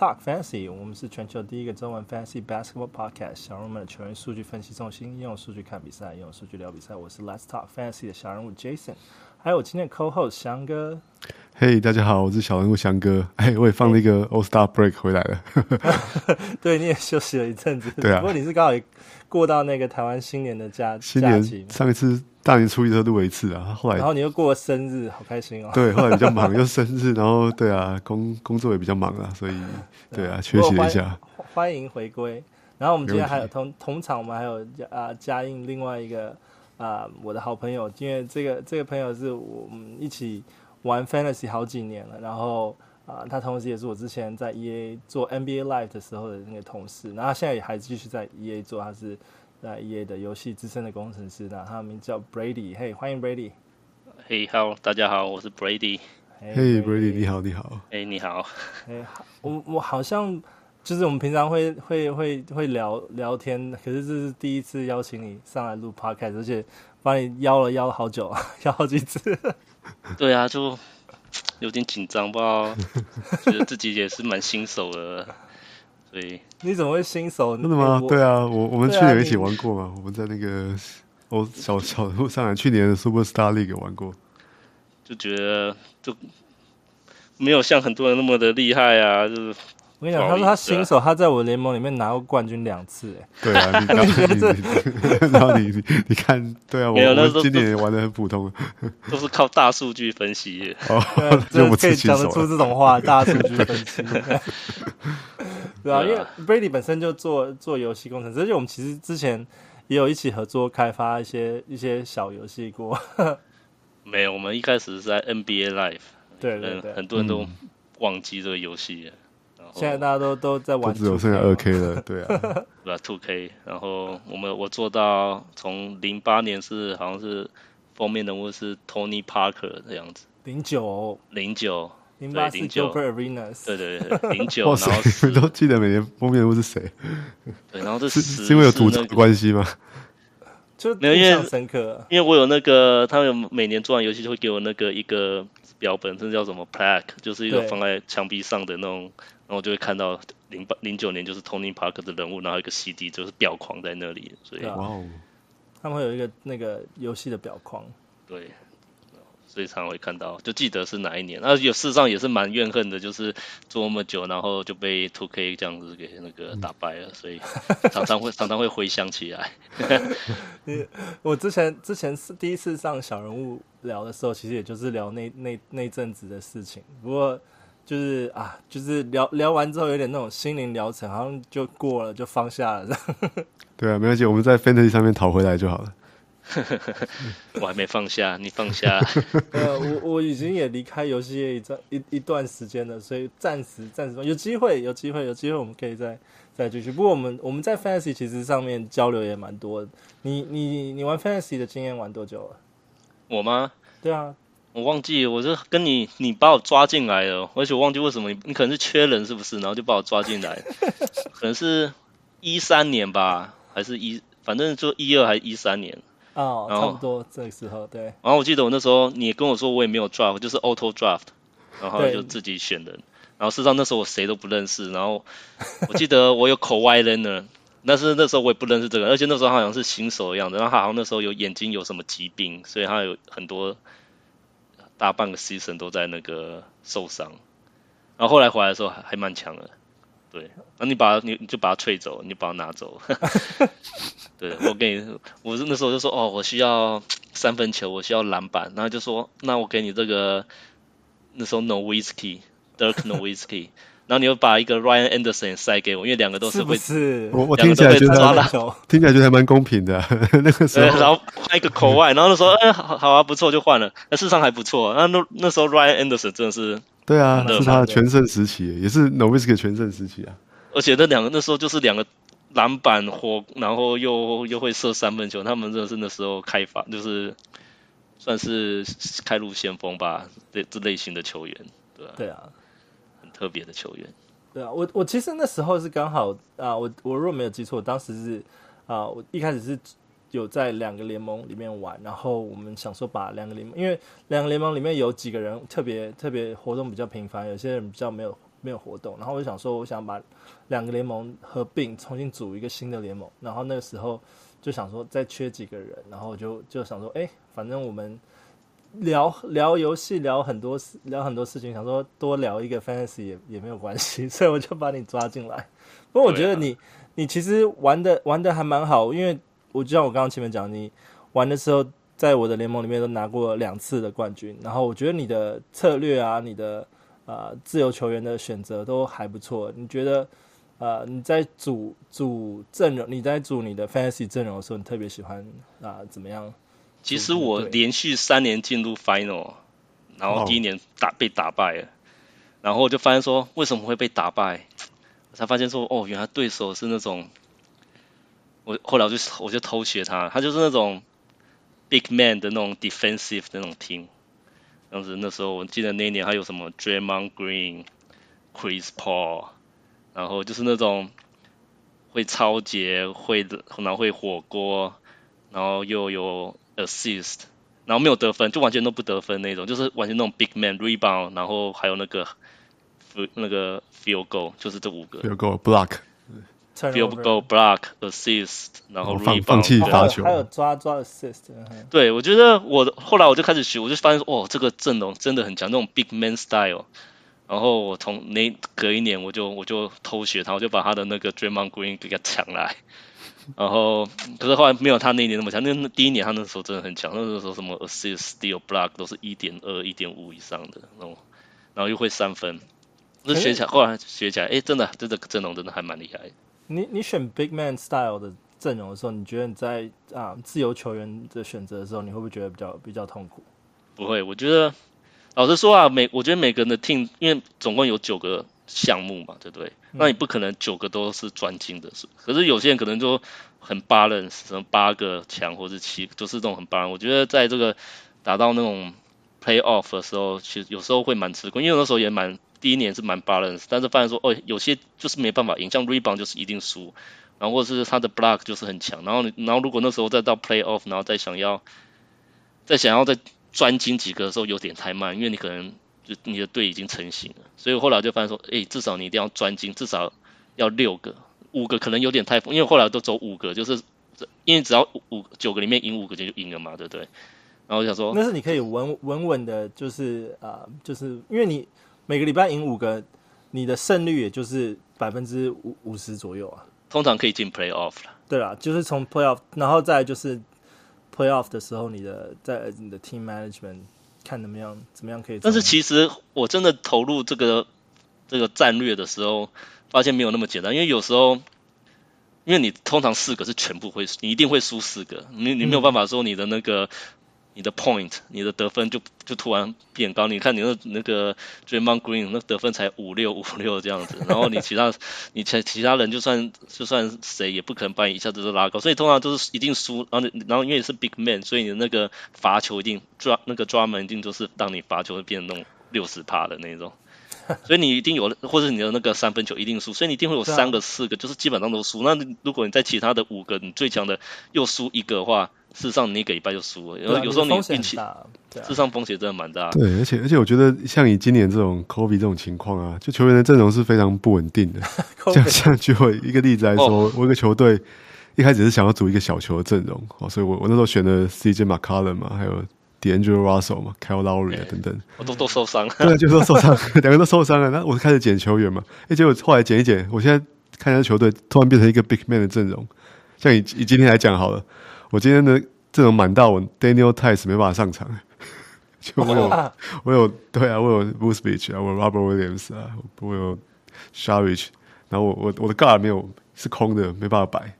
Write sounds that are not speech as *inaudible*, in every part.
Talk fantasy。我们是全球第一个中文 fantasy basketball podcast。小人物们的球员数据分析中心，用数据看比赛，用数据聊比赛。我是 Let's talk fantasy 的小人物 Jason，还有我今天的 co-host 翔哥。Hey，大家好，我是小人物翔哥。哎，我也放了一个 All Star Break 回来了。*laughs* 对，你也休息了一阵子。对啊。不过你是刚好过到那个台湾新年的假新年假期。上一次。大年初一都录了一次啊，后来然后你又过了生日，好开心哦。对，后来比较忙，*laughs* 又生日，然后对啊，工工作也比较忙啊，所以对啊，缺席了一下。欢迎回归。然后我们今天还有同同场，我们还有啊嘉应另外一个啊我的好朋友，因为这个这个朋友是我们一起玩 Fantasy 好几年了，然后啊他同时也是我之前在 EA 做 NBA Live 的时候的那个同事，然后他现在也还继续在 EA 做，他是。在 EA 的游戏资深的工程师，那他的名字叫 Brady。嘿，欢迎 Brady。嘿，Hello，大家好，我是 Brady。嘿、Brady，你好，你好。嘿，你好。哎，我我好像就是我们平常会会会会聊聊天，可是这是第一次邀请你上来录 Podcast，而且帮你邀了邀好久，*laughs* 邀好几次。对啊，就有点紧张吧，觉得自己也是蛮新手的。对，你怎么会新手？真的吗？对啊，我我们去年一起玩过嘛，我们在那个我小小路上来，去年的 Super Star League 玩过，就觉得就没有像很多人那么的厉害啊，就是我跟你讲，他说他新手，他在我联盟里面拿过冠军两次，哎，对啊，你然后 *laughs* 你你 *laughs* 你看，对啊，我我今年玩的很普通，都是靠大数据分析，*laughs* 哦，就可以讲得出这种话，大数据分析。对啊，因为 Brady 本身就做做游戏工程师，而且我们其实之前也有一起合作开发一些一些小游戏过。没有，我们一开始是在 NBA Live，对对对，很多人都忘记这个游戏，然后现在大家都都在玩，只有剩下二 K 了，对啊，*laughs* 对吧？Two K，然后我们我做到从零八年是好像是封面人物是 Tony Parker 这样子，零九零九。零八是 Gilbert Arenas，对对对，零九，*laughs* 然后你们都记得每年封面人物是谁？*laughs* 对，然后这是是因为有赌场的关系吗？就没有印象深刻，因为我有那个，他们每年做完游戏就会给我那个一个标本，这叫什么 plaque，就是一个放在墙壁上的那种，然后就会看到零八零九年就是 Tony Parker 的人物，然后一个 CD 就是表框在那里，所以哇哦，他们会有一个那个游戏的表框，对。所以常会看到，就记得是哪一年。那有事实上也是蛮怨恨的，就是做那么久，然后就被 Two K 这样子给那个打败了，嗯、所以常常会 *laughs* 常常会回想起来。*laughs* 我之前之前是第一次上小人物聊的时候，其实也就是聊那那那阵子的事情。不过就是啊，就是聊聊完之后有点那种心灵疗程，好像就过了，就放下了。*laughs* 对啊，没关系，我们在 Fantasy 上面讨回来就好了。*laughs* 我还没放下，*laughs* 你放下。呃，我我已经也离开游戏业一段一一段时间了，所以暂时暂时有机会，有机会，有机会，我们可以再再继续。不过我们我们在 Fantasy 其实上面交流也蛮多的。你你你玩 Fantasy 的经验玩多久了？我吗？对啊，我忘记，我是跟你你把我抓进来了，而且我忘记为什么你你可能是缺人是不是？然后就把我抓进来，*laughs* 可能是一三年吧，还是一反正就一二还是一三年。哦，差不多这个时候对。然后我记得我那时候你跟我说，我也没有 draft，就是 auto draft，然后就自己选人。然后事实上那时候我谁都不认识。然后我记得我有 Kawhi Leonard，*laughs* 但是那时候我也不认识这个，而且那时候好像是新手的样子。然后他好像那时候有眼睛有什么疾病，所以他有很多大半个 season 都在那个受伤。然后后来回来的时候还还蛮强的。对，那你把你你就把他退走，你把他拿走。*laughs* 对，我给你，我是那时候就说，哦，我需要三分球，我需要篮板，然后就说，那我给你这个，那时候 No Whiskey，Dirk Nowitzki，*laughs* 然后你又把一个 Ryan Anderson 塞给我，因为两个都是会，是，是我我听起来觉得听起来觉得还蛮公平的，*laughs* 那个时候，然后换一个口外，然后那时候，哎，好好啊，不错，就换了，那事实上还不错，那那那时候 Ryan Anderson 真的是。对啊，是他的全盛时期，也是 Noviski 全盛时期啊。而且那两个那时候就是两个篮板火，然后又又会射三分球，他们真的是那时候开发，就是算是开路先锋吧，这这类型的球员，对啊，对啊，很特别的球员。对啊，我我其实那时候是刚好啊，我我如果没有记错，当时是啊，我一开始是。有在两个联盟里面玩，然后我们想说把两个联盟，因为两个联盟里面有几个人特别特别活动比较频繁，有些人比较没有没有活动，然后我就想说，我想把两个联盟合并，重新组一个新的联盟。然后那个时候就想说，再缺几个人，然后我就就想说，哎，反正我们聊聊游戏，聊很多事，聊很多事情，想说多聊一个 fantasy 也也没有关系，*laughs* 所以我就把你抓进来。不过我觉得你、啊、你其实玩的玩的还蛮好，因为我就像我刚刚前面讲，你玩的时候。在我的联盟里面都拿过两次的冠军，然后我觉得你的策略啊，你的呃自由球员的选择都还不错。你觉得呃你在组组阵容，你在组你的 fantasy 阵容的时候，你特别喜欢啊、呃、怎么样？其实我连续三年进入 final，然后第一年打、oh. 被打败了，然后我就发现说为什么会被打败，我才发现说哦，原来对手是那种，我后来我就我就偷学他，他就是那种。Big man 的那种 defensive 的那种 team，当时那时候我记得那一年还有什么 Draymond Green、Chris Paul，然后就是那种会抄截、会然后会火锅，然后又有 assist，然后没有得分，就完全都不得分那种，就是完全那种 big man rebound，然后还有那个那个 field goal，就是这五个。field goal block，field go block assist，然后放放弃罚球，还有抓抓 assist，对我觉得我后来我就开始学，我就发现哦，这个阵容真的很强，那种 big man style，然后我从那隔一年我就我就偷学他，我就把他的那个 dream on green 给他抢来。然后可是后来没有他那一年那么强，那第一年他那时候真的很强，那时候什么 assist、steal、block 都是一点二、一点五以上的那种，然后又会三分，就学起来，后来学起来，哎，真的，这个阵容真的还蛮厉害。你你选 big man style 的阵容的时候，你觉得你在啊自由球员的选择的时候，你会不会觉得比较比较痛苦？不会，我觉得老实说啊，每我觉得每个人的 team，因为总共有九个项目嘛，对不对？那你不可能九个都是专精的，是。可是有些人可能就很 balance，什么八个强或者七，就是这种很 balance。我觉得在这个打到那种 playoff 的时候，其实有时候会蛮吃亏，因为那时候也蛮。第一年是蛮 balance，但是发现说哦，有些就是没办法赢，像 rebound 就是一定输，然后或是他的 block 就是很强，然后你然后如果那时候再到 play off，然后再想要再想要再专精几个的时候有点太慢，因为你可能就你的队已经成型了，所以后来就发现说，哎，至少你一定要专精，至少要六个，五个可能有点太疯，因为后来都走五个，就是因为只要五九个里面赢五个就就赢了嘛，对不对？然后我想说，那是你可以稳稳稳的，就是啊、呃，就是因为你。每个礼拜赢五个，你的胜率也就是百分之五五十左右啊。通常可以进 playoff 了。对啦，就是从 playoff，然后再就是 playoff 的时候，你的在你的 team management 看怎么样，怎么样可以。但是其实我真的投入这个这个战略的时候，发现没有那么简单，因为有时候，因为你通常四个是全部会，你一定会输四个，你你没有办法说你的那个。嗯你的 point，你的得分就就突然变高。你看你那那个 Draymond Green 那得分才五六五六这样子，然后你其他你其其他人就算就算谁也不可能把你一下子都拉高，所以通常都是一定输。然后然后因为你是 big man，所以你的那个罚球一定抓那个抓门一定就是当你罚球会变成那种六十趴的那种，所以你一定有或者你的那个三分球一定输，所以你一定会有三个四个就是基本上都输。那如果你在其他的五个你最强的又输一个的话。事实上，你一个礼拜就输了，然后、啊、有时候你运气，啊、事实上风险真的蛮大的。对，而且而且我觉得像你今年这种 Kobe 这种情况啊，就球员的阵容是非常不稳定的。*laughs* 像像举我一个例子来说，哦、我一个球队一开始是想要组一个小球的阵容，哦，所以我我那时候选了 CJ McCollum 嘛，还有 D'Angelo Russell 嘛，Kyle Lowry 啊等等，我都都受伤，对，就都受伤，*laughs* 两个都受伤了。那我就开始捡球员嘛，哎，结果后来捡一捡，我现在看一下球队突然变成一个 Big Man 的阵容。像以以今天来讲好了，我今天的。这种满到我 Daniel Theis 没办法上场，*laughs* 就我有我有对啊，我有 Vucevic 啊，我有 Robert Williams 啊，我有 Saric，然后我我我的 guard 没有是空的，没办法摆，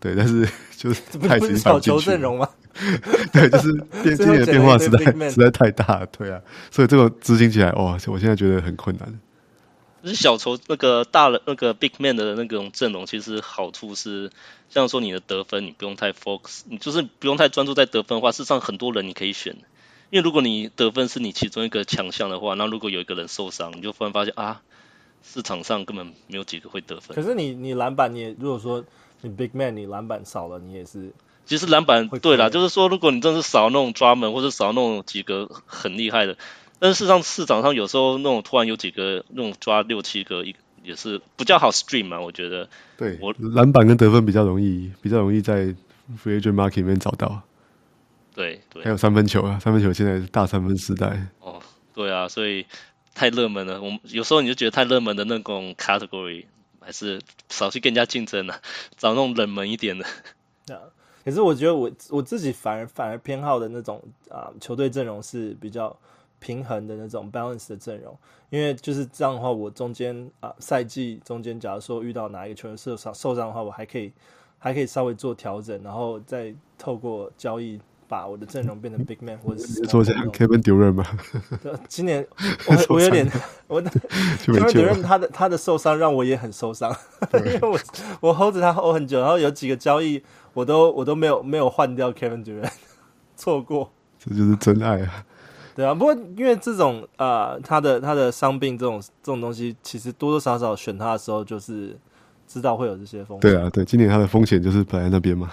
对，但是 *laughs* 就是 Theis 已经摆进去，*laughs* 对，就是变今年的变化实在实在太大了，对啊，所以这个执行起来哇，我现在觉得很困难。就是小球那个大的那个 big man 的那种阵容，其实好处是，像说你的得分，你不用太 focus，你就是不用太专注在得分的话，事实上很多人你可以选，因为如果你得分是你其中一个强项的话，那如果有一个人受伤，你就忽然发现啊，市场上根本没有几个会得分。可是你你篮板你也如果说你 big man 你篮板少了，你也是，其实篮板对啦，就是说如果你真的是少那种抓门或者少那种几个很厉害的。但是事实上市场上有时候那种突然有几个那种抓六七个一也是比较好 stream 嘛，我觉得。对，我篮板跟得分比较容易，比较容易在 free agent market 里面找到。对对。还有三分球啊，三分球现在是大三分时代。哦，对啊，所以太热门了。我们有时候你就觉得太热门的那种 category，还是少去跟人家竞争了，找那种冷门一点的。对啊。可是我觉得我我自己反而反而偏好的那种啊、呃、球队阵容是比较平衡的那种 balance 的阵容，因为就是这样的话，我中间啊赛季中间，假如说遇到哪一个球员受伤受伤的话，我还可以还可以稍微做调整，然后再透过交易把我的阵容变成 big man 或者是做这样 Kevin Durant 吗？今年 *laughs* 我我有点 *laughs* 我 *laughs* Kevin Durant 他的他的受伤让我也很受伤，因为我我 hold 着他 hold 很久，然后有几个交易。我都我都没有没有换掉 Kevin Durant，错过，这就是真爱啊！对啊，不过因为这种呃，他的他的伤病这种这种东西，其实多多少少选他的时候就是知道会有这些风险。对啊，对，今年他的风险就是摆在那边嘛。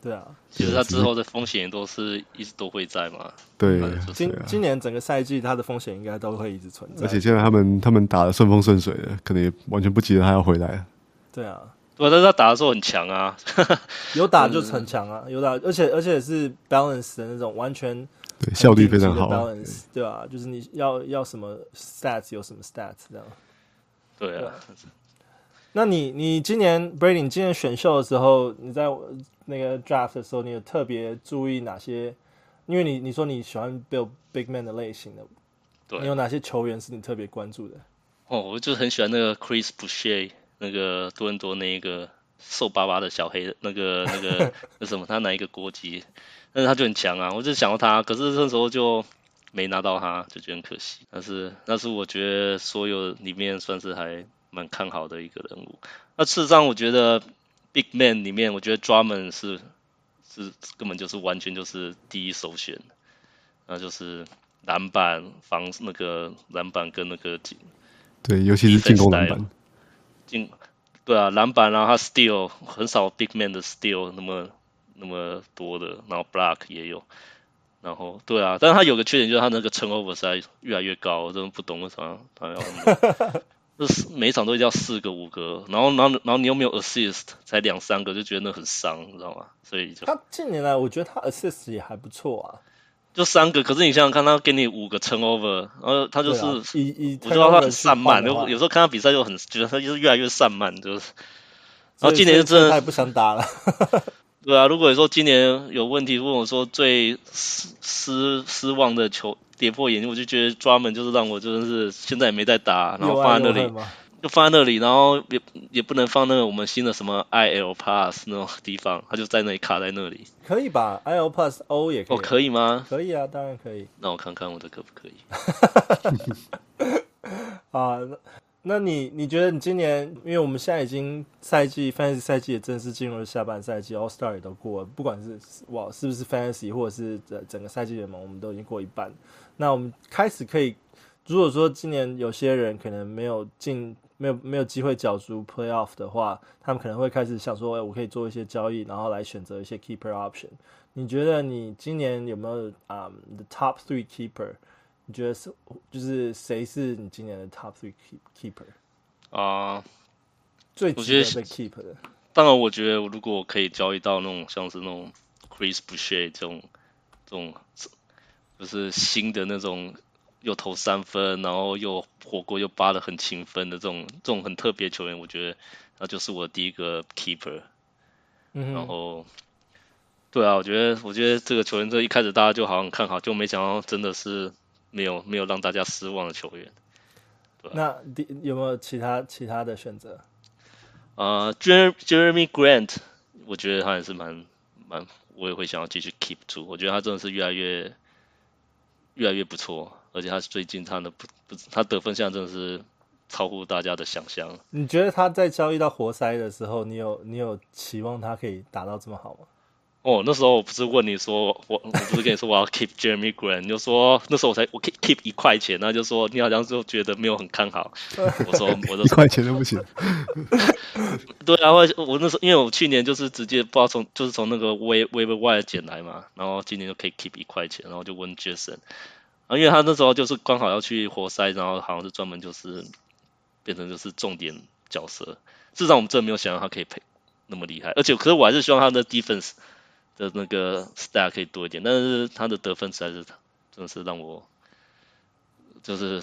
对啊，其实他之后的风险都是一直都会在嘛。对，今今年整个赛季他的风险应该都会一直存在。而且现在他们他们打的顺风顺水的，可能也完全不急着他要回来。对啊。对，但是他打的时候很强啊，*laughs* 有打就很强啊，有打，而且而且是 balance 的那种，完全对效率非常好，balance 对吧、啊？就是你要要什么 stats 有什么 stats 这样。对啊，那你你今年 Brady 你今年选秀的时候，你在那个 draft 的时候，你有特别注意哪些？因为你你说你喜欢 build big man 的类型的，对，你有哪些球员是你特别关注的？哦，我就很喜欢那个 Chris Boucher。那个多伦多那一个瘦巴巴的小黑，那个 *laughs* 那个那什么，他拿一个国籍？但是他就很强啊，我就想到他，可是那时候就没拿到他，就觉得很可惜。但是那是我觉得所有里面算是还蛮看好的一个人物。那事实上，我觉得 Big Man 里面，我觉得 Drummond 是是根本就是完全就是第一首选，那就是篮板防那个篮板跟那个进，对，尤其是进攻篮板。进，对啊，篮板啊，他 steal 很少，big man 的 steal 那么那么多的，然后 block 也有，然后对啊，但是他有个缺点就是他那个 turnover 实在越来越高，我真的不懂为什么他要那么，*laughs* 就是每一场都一定要四个五个，然后然后然后你又没有 assist，才两三个就觉得那很伤，你知道吗？所以就他近年来我觉得他 assist 也还不错啊。就三个，可是你想想看，他给你五个 turnover，然后他就是，啊、以以我知道他很散漫，有有时候看他比赛就很觉得他就是越来越散漫，就是。然后今年就真的他也不想打了。*laughs* 对啊，如果你说今年有问题，问我说最失失失望的球跌破眼镜，我就觉得抓门就是让我真的是现在也没在打，然后放在那里。就放在那里，然后也也不能放那个我们新的什么 IL Plus 那种地方，它就在那里卡在那里。可以吧？IL Plus O 也可以。哦，可以吗？可以啊，当然可以。那我看看我的可不可以。*laughs* 啊，那那你你觉得你今年，因为我们现在已经赛季 Fantasy 赛季也正式进入了下半赛季，All Star 也都过了，不管是哇是不是 Fantasy 或者是整整个赛季联盟，我们都已经过一半。那我们开始可以，如果说今年有些人可能没有进。没有没有机会角逐 playoff 的话，他们可能会开始想说，哎，我可以做一些交易，然后来选择一些 keeper option。你觉得你今年有没有啊、um, the top three keeper？你觉得是就是谁是你今年的 top three keeper？啊，uh, 最值得被 keep 的。当然，我觉得如果我可以交易到那种像是那种 Chris Boucher 这种这种，就是新的那种。又投三分，然后又火锅又扒的很勤奋的这种这种很特别球员，我觉得那就是我第一个 keeper。嗯，然后，对啊，我觉得我觉得这个球员这一开始大家就好像看好，就没想到真的是没有没有让大家失望的球员。对啊，那第有没有其他其他的选择？呃，Jeremy Grant，我觉得他也是蛮蛮，我也会想要继续 keep 住。我觉得他真的是越来越越来越不错。而且他最近他的不不，他得分项真的是超乎大家的想象。你觉得他在交易到活塞的时候，你有你有期望他可以打到这么好吗？哦，那时候我不是问你说，我我不是跟你说我要 keep Jeremy Grant，你就说那时候我才我 keep keep 一块钱，那就说你好像就觉得没有很看好。*laughs* 我说我都一块钱都不行。*laughs* 对啊，我我那时候因为我去年就是直接不知道从就是从那个 waiver wire 捡来嘛，然后今年就可以 keep 一块钱，然后就问 Jason。啊，因为他那时候就是刚好要去活塞，然后好像是专门就是变成就是重点角色。至少，我们真的没有想到他可以配那么厉害，而且可是我还是希望他的 defense 的那个 stat 可以多一点，但是他的得分实在是真的是让我就是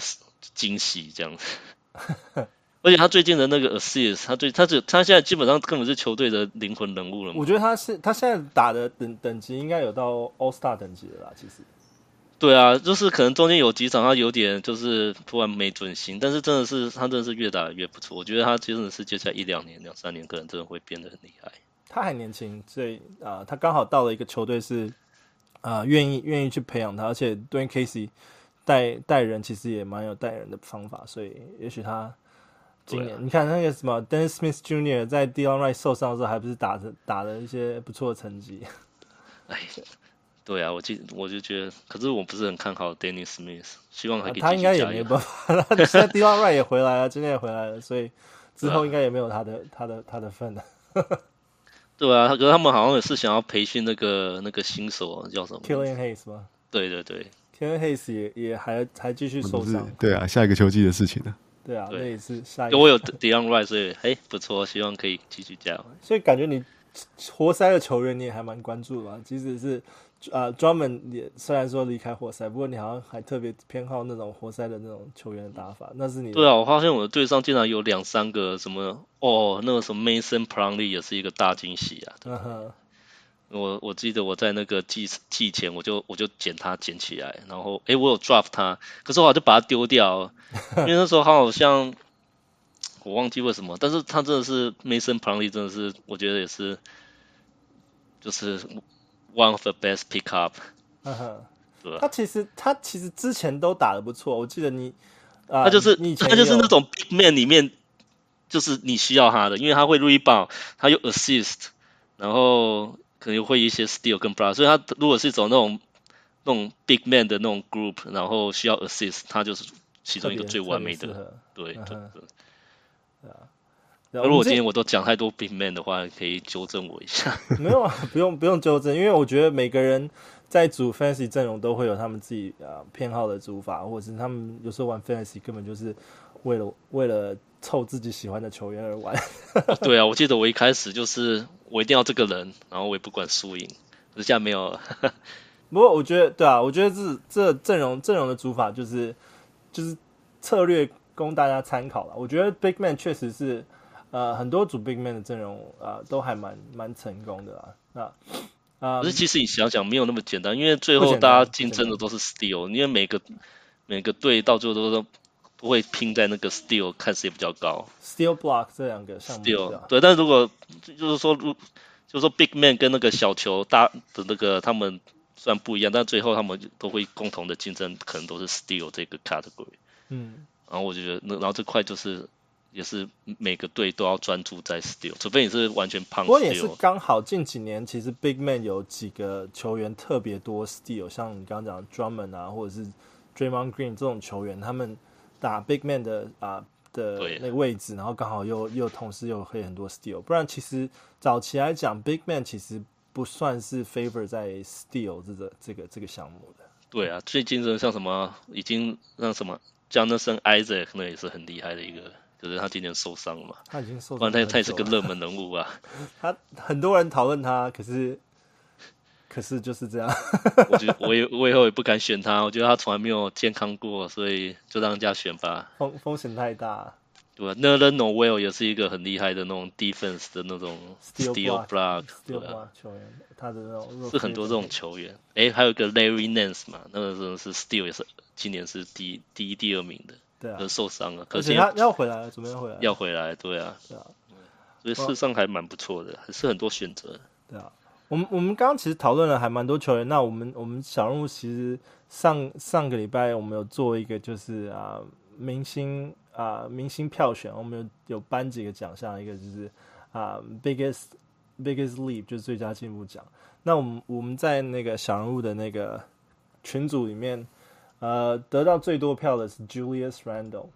惊喜这样子。*laughs* 而且他最近的那个 assist，他最他只他现在基本上根本是球队的灵魂人物了。我觉得他是他现在打的等等级应该有到 All Star 等级了啦，其实。对啊，就是可能中间有几场他有点就是突然没准心，但是真的是他真的是越打越不错。我觉得他真的是接下来一两年、两三年可能真的会变得很厉害。他还年轻，所以啊、呃，他刚好到了一个球队是啊、呃、愿意愿意去培养他，而且 Dwane Casey 带带人其实也蛮有带人的方法，所以也许他。今年、啊、你看那个什么 Dennis Smith Jr. 在 Delon Wright 受伤的时候，还不是打着打了一些不错的成绩？*laughs* 哎，对啊，我记我就觉得，可是我不是很看好 Dennis Smith，希望还可以、啊、他应该也没办法。现在 Delon Wright 也回来了，今天也回来了，所以 *laughs* 之后应该也没有他的、啊、他的他的份了。*laughs* 对啊，可是他们好像也是想要培训那个那个新手叫什么 Killian Hayes 吗？对对对，Killian Hayes 也也还还继续受伤。对啊，下一个球季的事情呢？对啊，那也是下一个。我有 Delon Wright，所以嘿不错，希望可以继续加油。所以感觉你活塞的球员你也还蛮关注的，即使是啊专门也虽然说离开活塞，不过你好像还特别偏好那种活塞的那种球员的打法。那是你对啊，我发现我的队上竟然有两三个什么哦，那个什么 Mason Plumlee 也是一个大惊喜啊。我我记得我在那个季季前我就我就捡他捡起来，然后诶我有 drop 他，可是我就把它丢掉，*laughs* 因为那时候他好像我忘记为什么，但是他真的是 Mason Plumlee 真的是我觉得也是就是 one of the best pickup。*laughs* 他其实他其实之前都打的不错，我记得你啊，他就是他就是那种 big man 里面就是你需要他的，因为他会 rebound，他有 assist，然后。可能会一些 steal 跟 block，所以他如果是走那种那种 big man 的那种 group，然后需要 assist，他就是其中一个最完美的。对对对。对啊。如果我今天我都讲太多 big man 的话，可以纠正我一下。*laughs* 没有啊，不用不用纠正，因为我觉得每个人在组 fantasy 阵容都会有他们自己啊偏好的组法，或者是他们有时候玩 fantasy 根本就是为了为了凑自己喜欢的球员而玩。对啊，*laughs* 我记得我一开始就是。我一定要这个人，然后我也不管输赢，可是现在没有了。*laughs* 不过我觉得，对啊，我觉得这这阵容阵容的组法就是就是策略供大家参考了。我觉得 Big Man 确实是呃很多组 Big Man 的阵容啊、呃、都还蛮蛮成功的啦。那啊，可是其实你想想没有那么简单，因为最后大家竞争的都是 Steel，因为每个每个队到最后都都不会拼在那个 Steel，看谁比较高 Steel Block 这两个项目，Steal 对，但如果就是说，如就是说 Big Man 跟那个小球大的那个他们虽然不一样，但最后他们都会共同的竞争，可能都是 Steel 这个 category。嗯，然后我就觉得，那然后这块就是也是每个队都要专注在 Steal，除非你是完全胖。不过也是刚好近几年，其实 Big Man 有几个球员特别多 Steal，像你刚刚讲 Drummond 啊，或者是 Draymond Green 这种球员，他们。打 big man 的啊的那个位置，然后刚好又又同时又可以很多 steal，不然其实早期来讲，big man 其实不算是 favor 在 steal 这个这个这个项目的。对啊，最近的像什么已经让什么 Jonathan Isaac 可能也是很厉害的一个，可是他今年受伤了嘛，他已经受不然他他也是个热门人物啊。*laughs* 他很多人讨论他，可是。可是就是这样，我觉 *laughs* 得我也我以后也不敢选他，我觉得他从来没有健康过，所以就让人家选吧。风风险太大，对吧？Nerlens Noel 也是一个很厉害的那种 defense 的那种 steel block，对吧？球员，他的那种是很多这种球员。哎，还有一个 Larry Nance 嘛，那个真的是 steel 也是今年是第第一、第二名的，对啊，受伤了，可是他要回来了，准备要回来，要回来，对啊，对啊，所以事实上还蛮不错的，还是很多选择，对啊。我们我们刚刚其实讨论了还蛮多球员，那我们我们小人物其实上上个礼拜我们有做一个就是啊明星啊明星票选，我们有有颁几个奖项，一个就是啊 biggest biggest leap 就是最佳进步奖。那我们我们在那个小人物的那个群组里面，呃得到最多票的是 Julius Randle。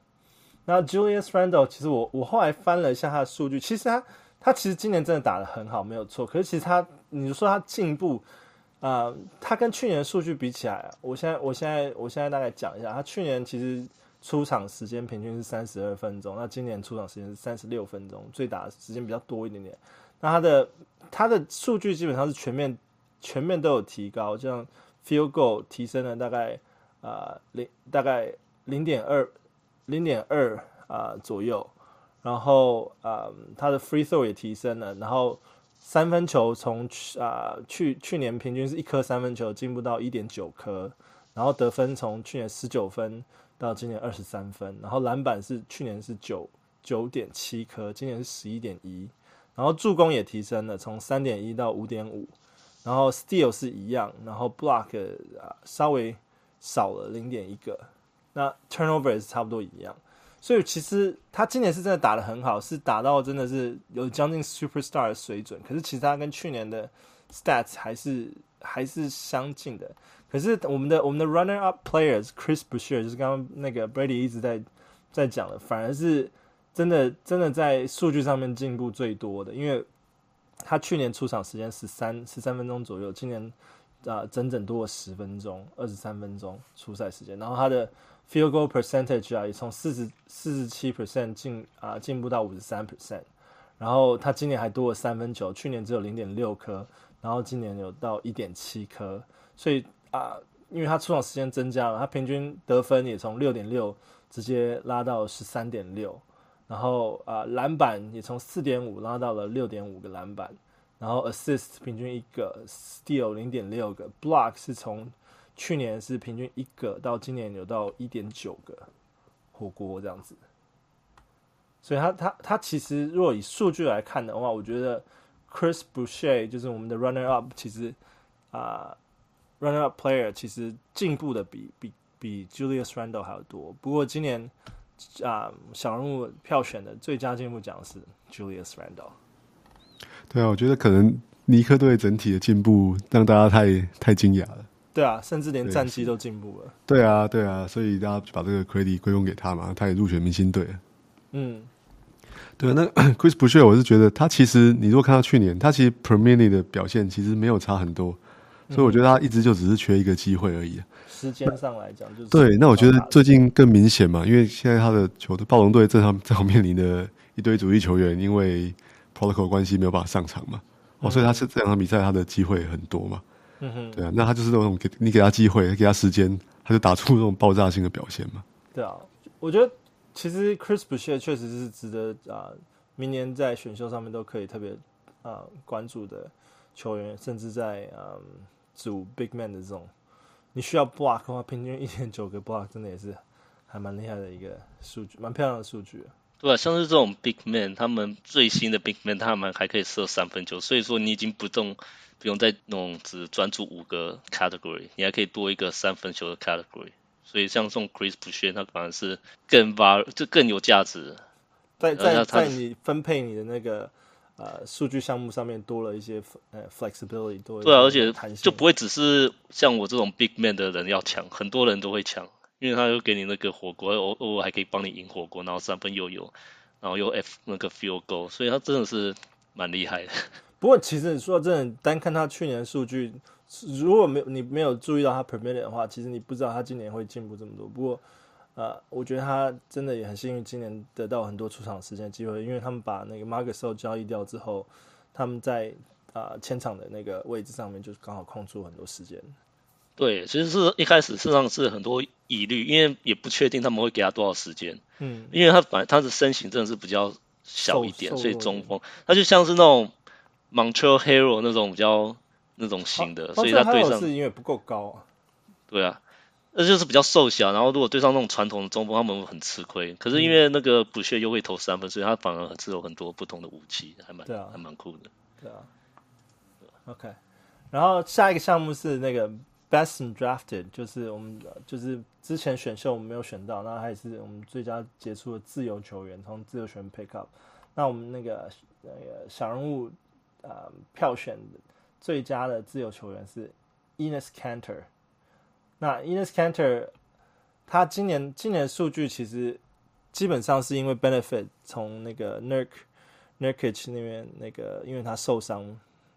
那 Julius Randle 其实我我后来翻了一下他的数据，其实他他其实今年真的打得很好，没有错。可是其实他。你说他进步，啊、他跟去年的数据比起来，我现在我现在我现在大概讲一下，他去年其实出场时间平均是三十二分钟，那今年出场时间是三十六分钟，最打的时间比较多一点点。那他的他的数据基本上是全面全面都有提高，像 field goal 提升了大概啊零、大概零点二零点二啊左右，然后啊、他的 free throw 也提升了，然后。三分球从去啊去去年平均是一颗三分球进步到一点九颗，然后得分从去年十九分到今年二十三分，然后篮板是去年是九九点七颗，今年是十一点一，然后助攻也提升了，从三点一到五点五，然后 steal 是一样，然后 block 啊稍微少了零点一个，那 turnover 也是差不多一样。所以其实他今年是真的打得很好，是打到真的是有将近 superstar 的水准。可是其实他跟去年的 stats 还是还是相近的。可是我们的我们的 runner up players Chris Boucher 就是刚刚那个 Brady 一直在在讲的，反而是真的真的在数据上面进步最多的，因为他去年出场时间十三十三分钟左右，今年、呃、整整多了十分钟，二十三分钟出赛时间，然后他的。Field goal percentage 啊，也从四十四十七 percent 进啊进步到五十三 percent，然后他今年还多了三分球，去年只有零点六颗，然后今年有到一点七颗，所以啊，因为他出场时间增加了，他平均得分也从六点六直接拉到十三点六，然后啊篮板也从四点五拉到了六点五个篮板，然后 assist 平均一个，steal 零点六个，block 是从。去年是平均一个，到今年有到一点九个火锅这样子，所以他他他其实如果以数据来看的话，我觉得 Chris Boucher 就是我们的 runner up，其实啊、runner up player 其实进步的比比比 Julius Randle 还要多。不过今年啊、小人物票选的最佳进步奖是 Julius Randle。对啊，我觉得可能尼克队整体的进步让大家太太惊讶了。对啊，甚至连战绩都进步了。对啊，对啊，所以大家把这个 credit 归功给他嘛，他也入选明星队。嗯，对啊，那 *coughs* Chris Boucher 我是觉得他其实，你如果看到去年，他其实 per minute 的表现其实没有差很多，所以我觉得他一直就只是缺一个机会而已。时间上来讲，就是对。那我觉得最近更明显嘛，因为现在他的球队暴龙队正常正好面临的一堆主力球员，因为 protocol 关系没有办法上场嘛，哦，所以他是这两场比赛他的机会很多嘛。嗯哼，对啊，那他就是那种给你给他机会，给他时间，他就打出那种爆炸性的表现嘛。对啊，我觉得其实 Chris Boucher 确实是值得啊、呃，明年在选秀上面都可以特别啊、呃、关注的球员，甚至在嗯组 Big Man 的这种，你需要 block 的话，平均一点九个 block，真的也是还蛮厉害的一个数据，蛮漂亮的数据。对啊，像是这种 Big Man，他们最新的 Big Man，他们还可以射三分球，所以说你已经不动。不用再弄只专注五个 category，你还可以多一个三分球的 category。所以像这种 Chris Boucher，他反而是更 var 就更有价值。在在在你分配你的那个呃数据项目上面多了一些呃 flexibility，多对啊，而且就不会只是像我这种 big man 的人要抢，很多人都会抢，因为他又给你那个火锅，偶偶尔还可以帮你赢火锅，然后三分又有，然后又 F 那个 field goal，所以他真的是蛮厉害的。*laughs* 不过，其实你说真的，单看他去年的数据，如果没有你没有注意到他 per minute 的话，其实你不知道他今年会进步这么多。不过，呃，我觉得他真的也很幸运，今年得到很多出场时间机会，因为他们把那个 Marc Gasol 交易掉之后，他们在啊前、呃、场的那个位置上面就刚好空出很多时间。对，其实是一开始事实上是很多疑虑，因为也不确定他们会给他多少时间。嗯，因为他反他的身形真的是比较小一点，所以中锋他就像是那种。Montreal Hero 那种比较那种型的，啊、所以他对上是因为不够高啊。对啊，那就是比较瘦小，然后如果对上那种传统的中锋，他们会很吃亏。可是因为那个 Boucher 又会投三分，所以他反而是有很多不同的武器，还蛮还蛮酷的。对啊。OK，然后下一个项目是那个 Best Drafted，就是我们就是之前选秀我们没有选到，那还是我们最佳杰出的自由球员，从自由球员 Pick Up。那我们那个那个小人物。呃，票选最佳的自由球员是 Enes Kanter。那 Enes Kanter，他今年今年的数据其实基本上是因为 benefit 从那个 Nurk Nurkic 那边那个，因为他受伤，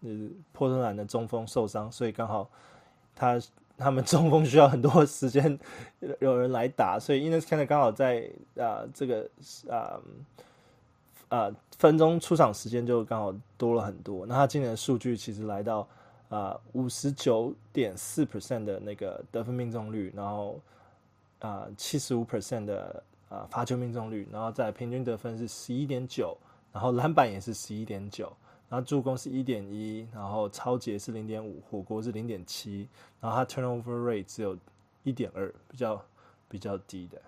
就是波特兰的中锋受伤，所以刚好他他们中锋需要很多时间有人来打，所以 Ines Kind 刚好在啊、这个啊啊、分钟出场时间就刚好多了很多。那他今年的数据其实来到啊五十九点四 percent 的那个得分命中率，然后啊七十五 percent 的啊罚球命中率，然后在平均得分是十一点九。然后篮板也是十一点九，然后助攻是一点一，然后抄截是零点五，火锅是零点七，然后他 turnover rate 只有一点二，比较比较低的。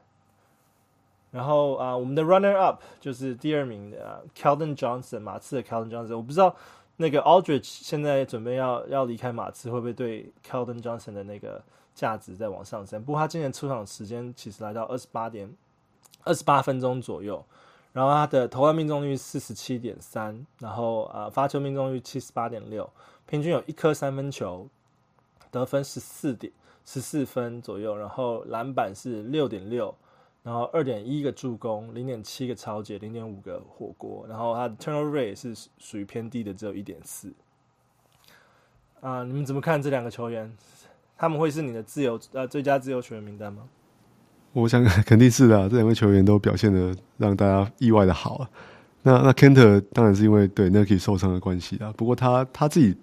然后啊，我们的 runner up 就是第二名的、啊、Keldon Johnson，马刺的 Keldon Johnson，我不知道那个 Aldridge 现在准备要要离开马刺，会不会对 Keldon Johnson 的那个价值再往上升？不过他今年出场时间其实来到二十八点二十八分钟左右。然后他的投篮命中率四十七点三，然后呃发球命中率七十八点六，平均有一颗三分球，得分十四点十四分左右，然后篮板是六点六，然后二点一个助攻，零点七个抄截，零点五个火锅，然后他的 turnover 是属于偏低的，只有一点四。啊，你们怎么看这两个球员？他们会是你的自由呃最佳自由球员名单吗？我想 *laughs* 肯定是的、啊，这两位球员都表现的让大家意外的好啊。那那 Kanter 当然是因为对 Nurkic 受伤的关系啊。不过他他自己，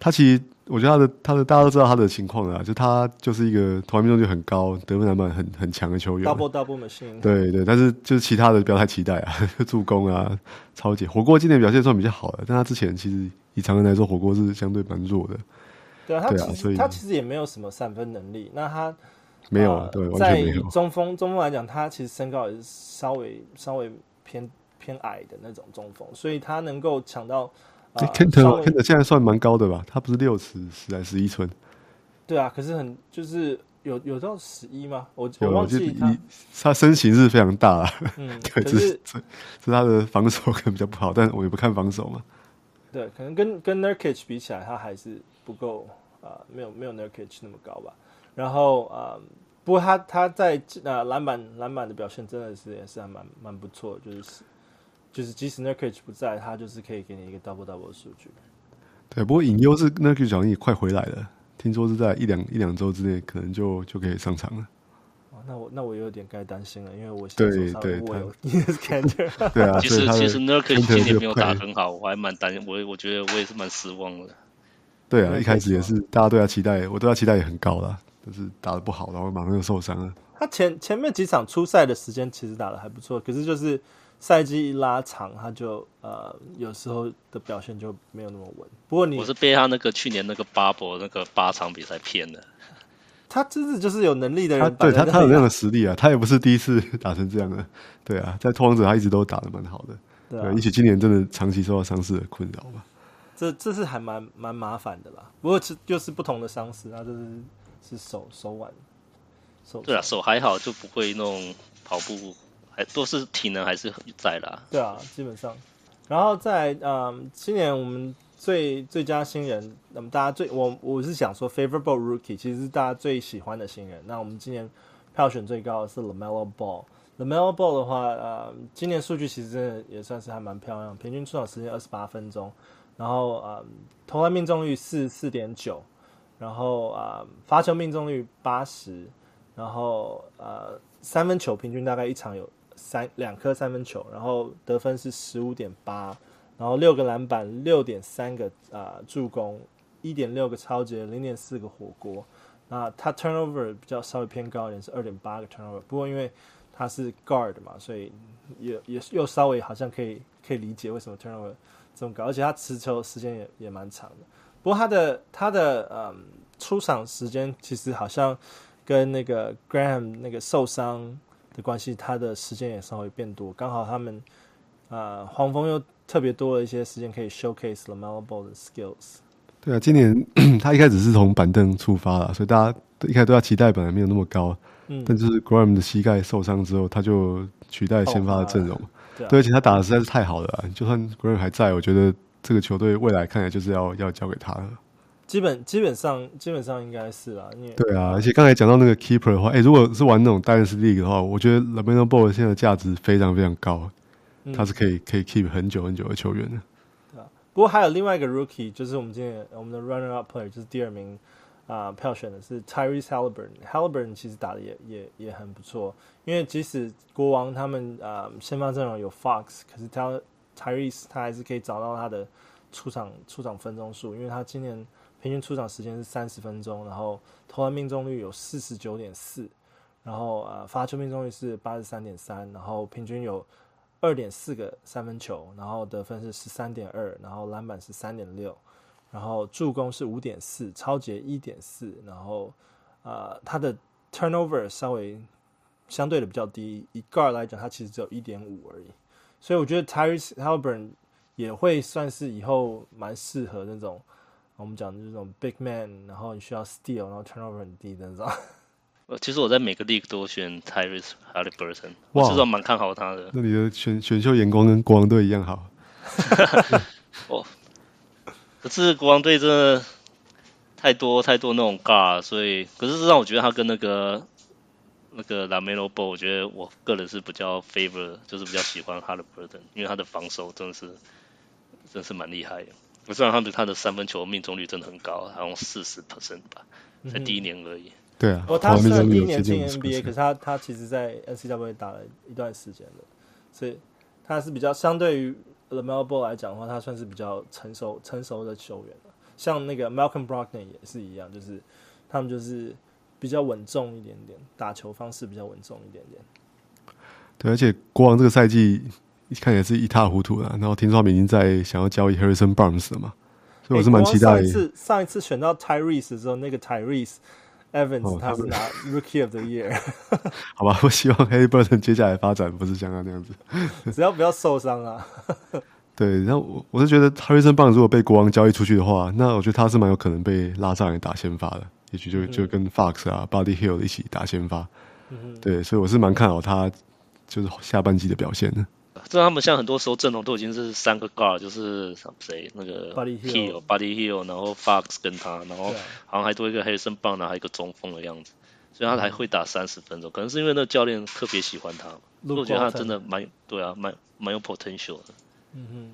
他其实我觉得他的他的大家都知道他的情况啊，就他就是一个投篮命中率很高、得分篮板很很强的球员。Double double machine。对对，但是就是其他的不要太期待啊，*laughs* 助攻啊、超级。火锅今年表现算比较好的，但他之前其实以常人来说，火锅是相对蛮弱的。对啊，他其实、啊、他其实也没有什么三分能力。那他。没有，啊，对，完中锋中锋来讲，他其实身高也是稍微稍微偏偏矮的那种中锋，所以他能够抢到。Kanter，Kanter 现在算蛮高的吧？他不是六尺十还是十一寸？对啊，可是很就是有有到十一吗？我我忘记他他身形是非常大啊。嗯，*laughs* 对，是是是他的防守可能比较不好，但我也不看防守嘛。对，可能跟跟 Nurkic 比起来，他还是不够啊，呃，没有没有 Nurkic 那么高吧。然后啊、呃，不过他他在呃篮板篮板的表现真的是也是还蛮蛮不错，就是就是即使 Nurkic 不在，他就是可以给你一个 double double 的数据。对，不过隐忧是 Nurkic 好像也快回来了，听说是在一两一两周之内可能就就可以上场了。哦、那我那我有点该担心了，因为我对对我有 *laughs* 对啊，其实其实 Nurkic 今年没有打很好，我还蛮担心，我我觉得我也是蛮失望的。对啊，一开始也是大家对他期待，我对他期待也很高啦。就是打的不好，然后马上又受伤了。他前前面几场出赛的时间其实打的还不错，可是就是赛季一拉长，他就呃有时候的表现就没有那么稳。不过你我是被他那个去年那个 bubble 那个八场比赛骗了。他真是就是有能力的人，他对他他有那样的实力啊，他也不是第一次打成这样的。对啊，在拓荒者他一直都打的蛮好的。对，也许今年真的长期受到伤势的困扰吧。这这是还蛮蛮麻烦的啦。不过这就是不同的伤势，啊就是。是手手腕，手对啊，手还好，就不会那种跑步，还都是体能还是在啦。对啊，基本上。然后在嗯，今年我们最最佳新人，那么大家最我我是想说，favorable rookie，其实是大家最喜欢的新人。那我们今年票选最高的是 LaMelo Ball。LaMelo Ball 的话，呃，今年数据其实真的也算是还蛮漂亮，平均出场时间二十八分钟，然后呃，投篮命中率四四点九。然后啊，罚球命中率八十，然后呃，三分球平均大概一场有三两颗三分球，然后得分是十五点八，然后六个篮板，六点三个啊、助攻，一点六个超级，零点四个火锅。那他 turnover 比较稍微偏高一点，是二点八个 turnover。不过因为他是 guard 嘛，所以也也又稍微好像可以可以理解为什么 turnover 这么高，而且他持球时间也也蛮长的。不过他的他的嗯出场时间其实好像跟那个 Graham 那个受伤的关系，他的时间也稍微变多。刚好他们啊、呃、黄蜂又特别多了一些时间可以 showcase LaMelo Ball 的 skills。对啊，今年 *coughs* 他一开始是从板凳出发了，所以大家一开始对他期待本来没有那么高。嗯，但就是 Graham 的膝盖受伤之后，他就取代先发的阵容。对，而且他打的实在是太好了，就算 Graham 还在，我觉得。这个球队未来看来就是要要交给他了，基本基本上基本上应该是啦。对啊，而且刚才讲到那个 keeper 的话，哎，如果是玩那种 Dynasty League 的话，我觉得 LaMelo Ball 现在的价值非常非常高，嗯、他是可以可以 keep 很久很久的球员的。对啊，不过还有另外一个 rookie，就是我们今天我们的 runner up player，就是第二名啊、呃、票选的是 Tyrese Halliburton。Halliburton 其实打的也也也很不错，因为即使国王他们啊、呃、先发阵容有 Fox，可是他 Tyrese 他还是可以找到他的出场出场分钟数，因为他今年平均出场时间是三十分钟，然后投篮命中率有四十九点四，然后呃罚球命中率是八十三点三，然后平均有。二点四个三分球，然后得分是十三点二，然后篮板是三点六，然后助攻是五点四，抄截一点四，然后呃他的 turnover 稍微相对的比较低，以 guard 来讲，他其实只有一点五而已，所以我觉得 Tyrese Halliburton 也会算是以后蛮适合那种我们讲的这种 big man，然后你需要 steal，然后 turnover 很低的那种。呃，其实我在每个 league 都选 Tyrese Haliburton，我至少蛮看好他的。那你的选选秀眼光跟国王队一样好。*laughs* 哦，可是国王队真的太多太多那种 guard，所以可是让我觉得他跟那个那个 LaMelo Ball，我觉得我个人是比较 favor，就是比较喜欢 Haliburton，因为他的防守真的是真的是蛮厉害的。我虽然他的他的三分球命中率真的很高，好像四十 percent 吧，才第一年而已。嗯对啊，哦，他虽然第一年进 NBA，可是他他其实在 NCAA 打了一段时间了，所以他是比较相对于 LaMelo Ball 来讲的话，他算是比较成熟成熟的球员了。像那个 Malcolm Brogdon 也是一样，就是他们就是比较稳重一点点，打球方式比较稳重一点点。对，而且国王这个赛季看起来是一塌糊涂了，然后听说他们已经在想要交易 Harrison Barnes 了嘛，所以我是蛮期待。上一次上一次选到 Tyrese 的时候，那个 Tyrese。Evans，他是拿 Rookie of the Year。*laughs* 好吧，我希望 Haliburton 接下来发展不是像他那样子，只要不要受伤啊。*laughs* 对，然后我我是觉得 Harrison Barnes 如果被国王交易出去的话，那我觉得他是蛮有可能被拉上来打先发的，也许就就跟 Fox 啊、Buddy Hield 一起打先发。嗯、对，所以我是蛮看好他就是下半季的表现的。这他们像很多时候阵容都已经是三个 guard，就是谁那个 Buddy Hield，Buddy Hield，然后 Fox 跟他，然后好像还多一个 Harrison Barnes，还有一个中锋的样子，所以他还会打三十分钟，可能是因为那个教练特别喜欢他，我觉得他真的蛮对啊，蛮蛮有 potential 的。嗯哼，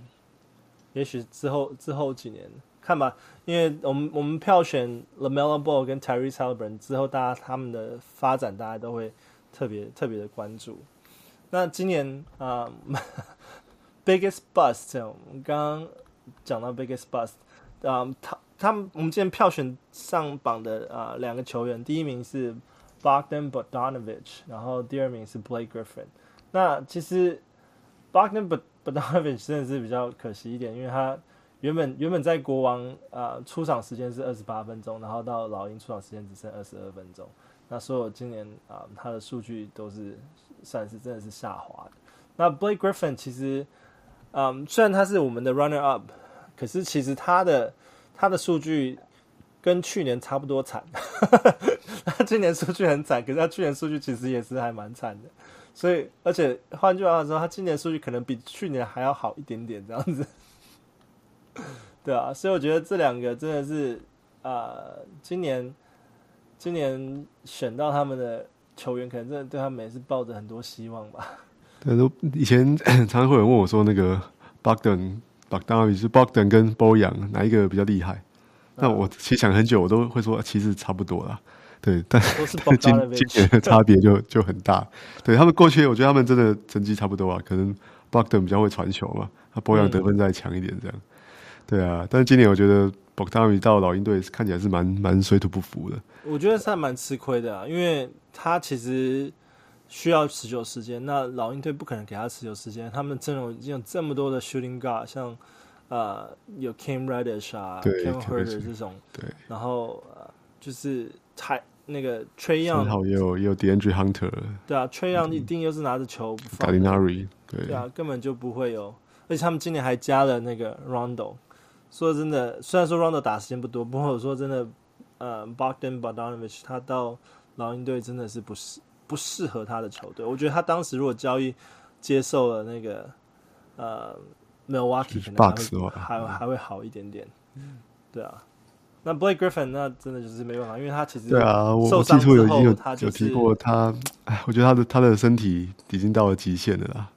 也许之后之后几年看吧，因为我们我们票选 LaMelo Ball 跟 Tyrese Haliburton 之后，大家他们的发展大家都会特别特别的关注。那今年啊、，biggest bust，我们刚刚讲到 biggest bust，啊、他他们我们今天票选上榜的啊、两个球员，第一名是 Bogdan Bogdanovich，然后第二名是 Blake Griffin。那其实 Bogdan Bogdanovich 真的是比较可惜一点，因为他原本原本在国王啊、呃、出场时间是二十八分钟，然后到老鹰出场时间只剩二十二分钟。那所有今年啊、他的数据都是。算是真的是下滑的。那 Blake Griffin 其实，嗯，虽然他是我们的 Runner Up，可是其实他的他的数据跟去年差不多惨。*laughs* 他今年数据很惨，可是他去年数据其实也是还蛮惨的。所以，而且换句话说，他今年数据可能比去年还要好一点点这样子。*laughs* 对啊，所以我觉得这两个真的是，呃，今年今年选到他们的。球员可能真的对他们也是抱着很多希望吧。*laughs* 对，都以前常 *coughs* 常会有人问我说，那个 Bogdan、Bogdanovic 是 Bogdan 跟 Boyan 哪一个比较厉害？那、嗯、我其实想很久，我都会说其实差不多啦。对，但是 *laughs* 今今年的差别就就很大。对他们过去，我觉得他们真的成绩差不多啊。可能 Bogdan 比较会传球嘛，他 Boyan 得分再强一点这样。嗯、对啊，但是今年我觉得 Bogdanovic 到老鹰队看起来是蛮蛮水土不服的。我觉得是还蛮吃亏的啊，因为。他其实需要持久时间，那老鹰队不可能给他持久时间。他们阵容已经有这么多的 shooting guard，像呃有 Cam Reddish 啊，Kevin Huerter 这种，对，然后呃就是太那个 Trae Young，然后也有也有 DeAndre Hunter，对啊，Trae Young 一定又是拿着球对啊，根本就不会有。而且他们今年还加了那个 Rondo，说真的，虽然说 Rondo 打时间不多，不过我说真的，呃，Bogdan Bogdanovic 他到老鹰队真的是不适不适合他的球队，我觉得他当时如果交易接受了那个呃 Milwaukee 可能还会还还会好一点点，对啊。那 Blake Griffin 那真的就是没办法，因为他其实对啊，我我记错有有有提过他，哎，我觉得他的他的身体已经到了极限了啦。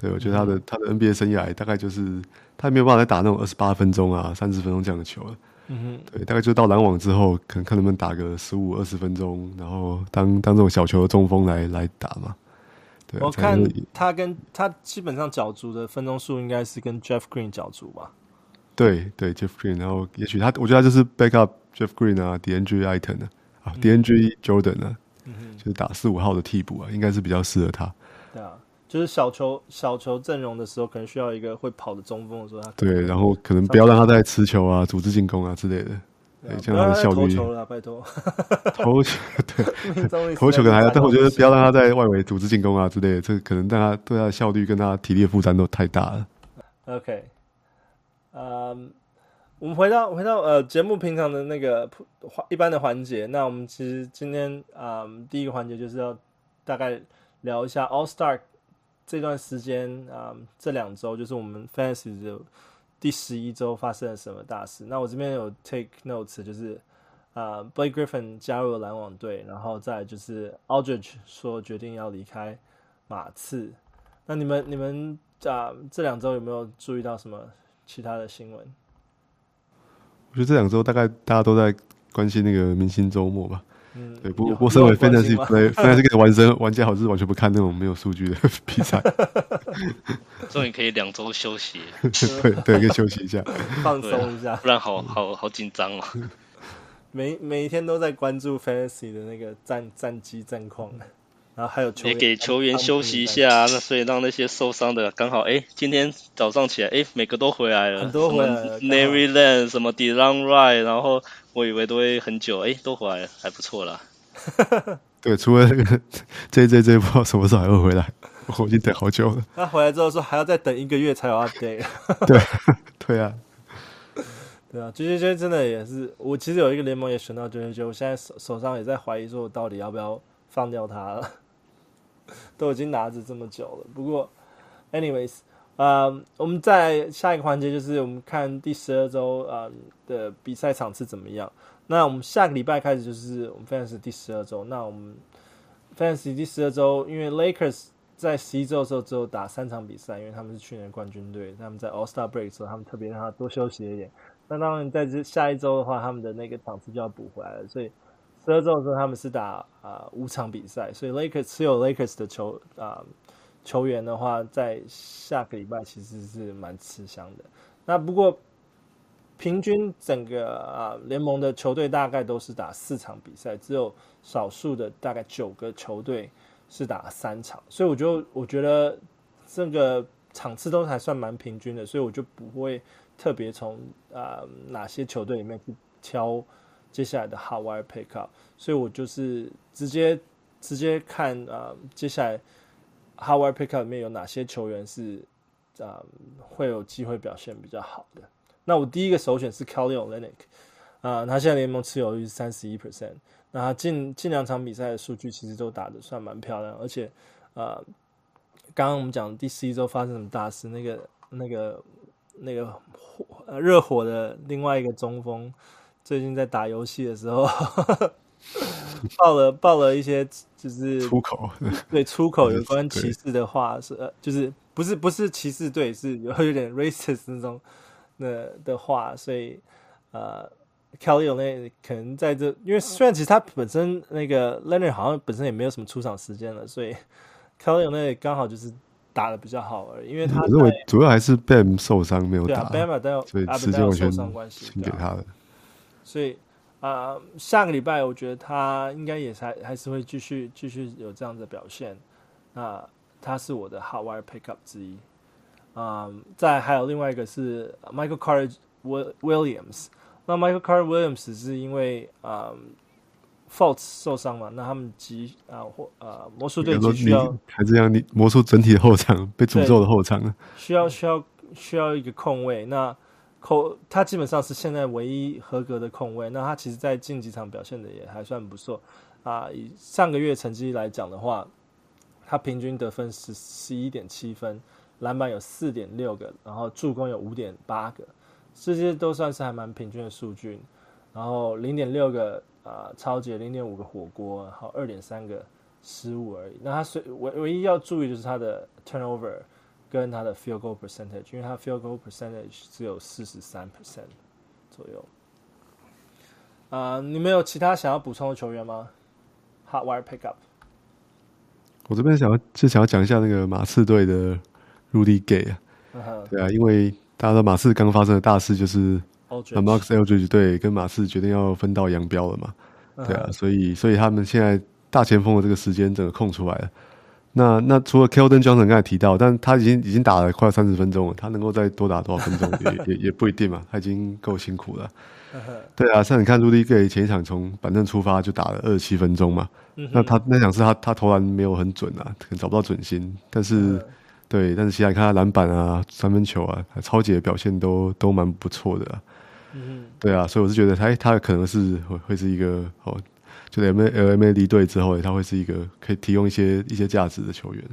对，我觉得他的、嗯、他的 NBA 生涯大概就是他没有办法再打那种二十八分钟啊、三十分钟这样的球了。嗯哼，对，大概就到篮网之后，可能看能不能打个十五二十分钟，然后当当这种小球的中锋来来打嘛。对，我看他跟他基本上角逐的分钟数应该是跟 Jeff Green 角逐吧。对对，Jeff Green，然后也许他，我觉得他就是 backup Jeff Green 啊，DeAndre Ayton 啊，啊，DeAndre Jordan 啊，嗯哼，就是打四五号的替补啊，应该是比较适合他。就是小球小球阵容的时候，可能需要一个会跑的中锋的时候，他对，然后可能不要让他在持球啊、组织进攻啊之类的，对，这样他的效率。投球了，拜托。*laughs* 投球 *laughs* 对，投球可能还要，但我觉得不要让他在外围组织进攻啊之类的，这个可能让他对他的效率跟他体力的负担都太大了。OK，嗯、um,，我们回到回到呃节目平常的那个环一般的环节，那我们其实今天啊、um, 第一个环节就是要大概聊一下 All Star。这段时间啊、嗯，这两周就是我们 Fantasy 的第十一周发生了什么大事？那我这边有 take notes，就是啊、Blake Griffin 加入了篮网队，然后再就是 Aldridge 说决定要离开马刺。那你们你们啊这两周有没有注意到什么其他的新闻？我觉得这两周大概大家都在关心那个明星周末吧。嗯，对，不过身为 fantasy fantasy 这个玩生玩家，好像是完全不看那种没有数据的比赛。*laughs* 终于可以两周休息，*laughs* 对对，可以休息一下，放松一下，不然好好好紧张哦。每每一天都在关注 fantasy 的那个战战绩战况，然后还有球也给球员休息一下，那所以让那些受伤的刚好，哎，今天早上起来，哎，每个都回来了，很多回来了，Nary Land 什么 Delon Wright，然后。我以为都会很久，哎，都回来了，还不错啦。*laughs* 对，除了那个 JJJ 不知道什么时候还会回来，我已经等好久了。他回来之后说还要再等一个月才有 update。*laughs* 对，*laughs* 对啊，对啊，JJJ 真的也是，我其实有一个联盟也选到 JJJ，我现在手手上也在怀疑说我到底要不要放掉他了，都已经拿着这么久了。不过，anyways。呃、我们在下一个环节就是我们看第十二周啊、的比赛场次怎么样。那我们下个礼拜开始就是我们 fans 第十二周。那我们 fans 第十二周，因为 Lakers 在十一周的时候只有打三场比赛，因为他们是去年冠军队，他们在 All Star Break 的时候，他们特别让他多休息一点。那当然在这下一周的话，他们的那个场次就要补回来了。所以十二周的时候他们是打啊、五场比赛，所以 Lakers 持有 Lakers 的球啊。球员的话，在下个礼拜其实是蛮吃香的。那不过平均整个啊联盟的球队大概都是打四场比赛，只有少数的大概九个球队是打三场。所以我就我觉得这个场次都还算蛮平均的，所以我就不会特别从啊哪些球队里面去挑接下来的 hot wire pickup。所以我就是直接直接看啊接下来。Howard Pickup 里面有哪些球员是啊、嗯、会有机会表现比较好的？那我第一个首选是 Kelly Olynyk 啊，他现在联盟持有率是三十一 percent。那他近近两场比赛的数据其实都打得算蛮漂亮，而且啊，刚刚我们讲第十一周发生什么大事？那个那个那个火热火的另外一个中锋最近在打游戏的时候。*laughs* 爆了爆了一些就是出口，对出口有关歧视的话是呃，就是不是不是歧视，对，是有 *laughs* 有点 racist 那种那的话，所以呃，Kelly 有那可能在这，因为虽然其实他本身那个 Leonard 好像本身也没有什么出场时间了，所以 Kelly 有那刚好就是打的比较好而已，因为他认为主要还是 Bam 受伤没有打，Bam 所以时间完全给他的，所以。啊、呃，下个礼拜我觉得他应该也还还是会继续继续有这样的表现。那、呃、他是我的 hot wire pickup 之一。啊、呃，再还有另外一个是 Michael Carter Williams。那 Michael Carter Williams 是因为啊 Fultz 受伤嘛？那他们急啊或啊魔术队急需要还是让你魔术整体的后场被诅咒的后场需要需要需要一个空位那。控他基本上是现在唯一合格的控卫，那他其实，在近几场表现的也还算不错啊。以上个月成绩来讲的话，他平均得分是十一点七分，篮板有四点六个，然后助攻有五点八个，这些都算是还蛮平均的数据。然后零点六个啊超级，零点五个火锅，然后二点三个失误而已。那他唯唯一要注意就是他的 turnover。跟他的 field goal percentage，因为他 field goal percentage 只有四十三 percent 左右。啊、呃，你们有其他想要补充的球员吗？Hot wire pickup。我这边想要就想要讲一下那个马刺队的 Rudy Gay 啊，uh huh. 对啊，因为大家知道马刺刚发生的大事就是 Marcus Aldridge 队跟马刺决定要分道扬镳了嘛，uh huh. 对啊，所以所以他们现在大前锋的这个时间整个空出来了。那那除了 Keldon Johnson 刚才提到，但他已经已经打了快三十分钟了，他能够再多打多少分钟也也也不一定嘛，他已经够辛苦了。对啊，像你看 Rudy Gay 前一场从板凳出发就打了二十七分钟嘛，嗯、那他那场是他他投篮没有很准啊，可能找不到准心，但是、嗯、对，但是现在看他篮板啊、三分球啊、超级的表现都都蛮不错的、啊。嗯，对啊，所以我是觉得他他可能是会会是一个哦。就 M L M A 离队之后，他会是一个可以提供一些一些价值的球员。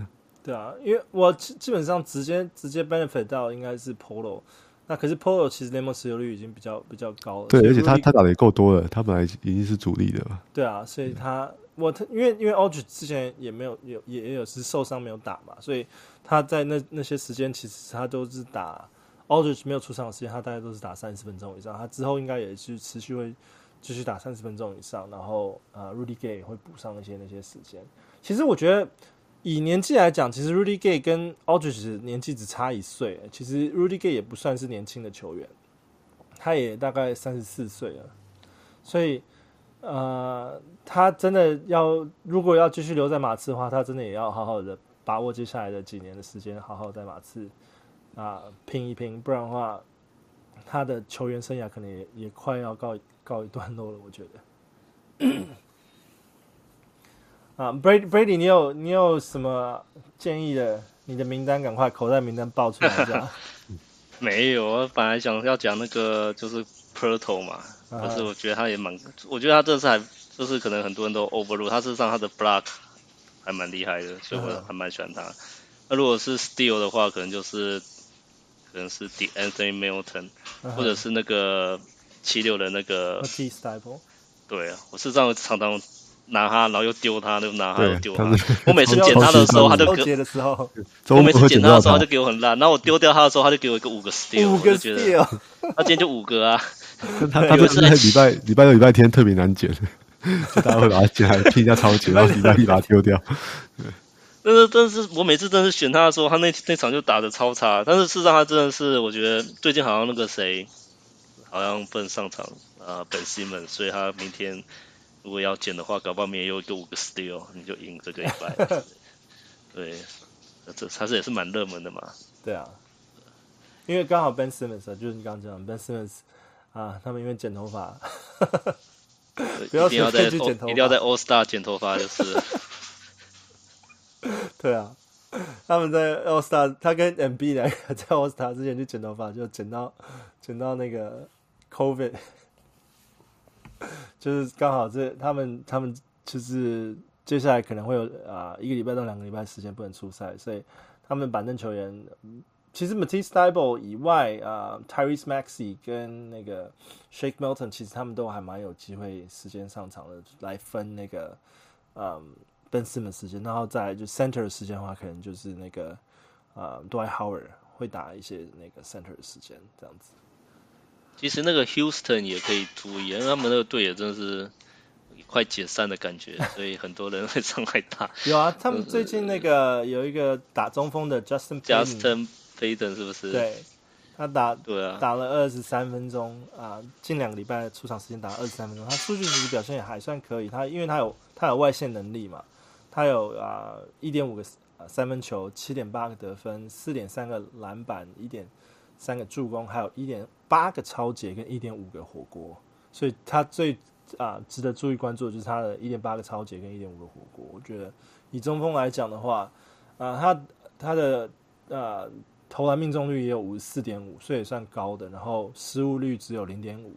对啊，因为我基本上直接直接 benefit 到应该是 Polo，那可是 Polo 其实联盟持有率已经比较比较高了。对，而且他他打的也够多了，他本来已经是主力的了。对啊，所以他、嗯、我他因为因为 Aldridge 之前也没有有也也有是受伤没有打嘛，所以他在那那些时间其实他都是打 Aldridge 没有出场的时间，他大概都是打三十分钟以上，他之后应该也是持续会。继续打三十分钟以上，然后呃，Rudy Gay 会补上那些那些时间。其实我觉得以年纪来讲，其实 Rudy Gay 跟 Aldridge 年纪只差一岁。其实 Rudy Gay 也不算是年轻的球员，他也大概三十四岁了。所以呃，他真的要如果要继续留在马刺的话，他真的也要好好的把握接下来的几年的时间，好好在马刺啊、拼一拼，不然的话，他的球员生涯可能也也快要告。告一段落了，我觉得。*coughs* 啊，Brady Brady，你有你有什么建议的？你的名单赶快口袋名单报出来一下。*laughs* 没有，我本来想要讲那个就是 Poeltl 嘛，但、uh. 是我觉得他也蛮，我觉得他这次还就是可能很多人都 overlook，他事实上他的 block 还蛮厉害的，所以我还蛮喜欢他。那、uh. 如果是 steal 的话，可能就是可能是 uh huh. 或者是那个。七六的那个，对啊，我是这样常常拿他，然后又丢他，又拿他又丢他。我每次捡他的时候，他就给我每次捡他的时候，他就给我很烂。然后我丢掉他的时候，他就给我一个五个 steal，我就觉得他今天就五个啊。他他就是礼拜礼拜六礼拜天特别难捡，就大家会把他捡来拼一下超级，然后礼拜一把他丢掉。但是但是我每次真的是选他的时候，他那那场就打的超差。但是事实上他真的是，我觉得最近好像那个谁。好像不能上场啊，Ben Simmons，所以他明天如果要捡的话，搞不好明天又一个五个 steal，你就赢这个礼拜。*laughs* 对，这他是也是蛮热门的嘛。对啊，因为刚好 Ben Simmons 就是你刚刚讲 Ben Simmons 啊，他们因为剪头发，不要一定要在一定要在 All Star 剪头发就是。*laughs* 对啊。他们在 All Star，他跟 MB 两个在 All Star 之前去剪头发，就剪到剪到那个 COVID，*laughs* 就是刚好这他们他们就是接下来可能会有啊、一个礼拜到两个礼拜时间不能出赛，所以他们板凳球员其实 Matisse Thybulle 以外啊、Tyrese Maxey 跟那个 Shake Milton 其实他们都还蛮有机会时间上场的，来分那个嗯。Ben Simmons 时间，然后再就 center 的时间的话，可能就是那个呃，Dwight Howard 会打一些那个 center 的时间这样子。其实那个 Houston 也可以注意，因为他们那个队也真的是快解散的感觉，*laughs* 所以很多人会上来打。有啊，他们最近那个有一个打中锋的 Justin Justin Payton 是不是？对，他打对啊，打了二十三分钟啊，近两个礼拜出场时间打了二十三分钟，他数据其实表现也还算可以，他因为他有他有外线能力嘛。他有啊，一点五个三分球，七点八个得分，四点三个篮板，一点三个助攻，还有一点八个超节跟一点五个火锅。所以他最啊值得注意关注的就是他的一点八个超节跟一点五个火锅。我觉得以中锋来讲的话，啊，他他的呃投篮命中率也有五十四点五，所以也算高的。然后失误率只有零点五，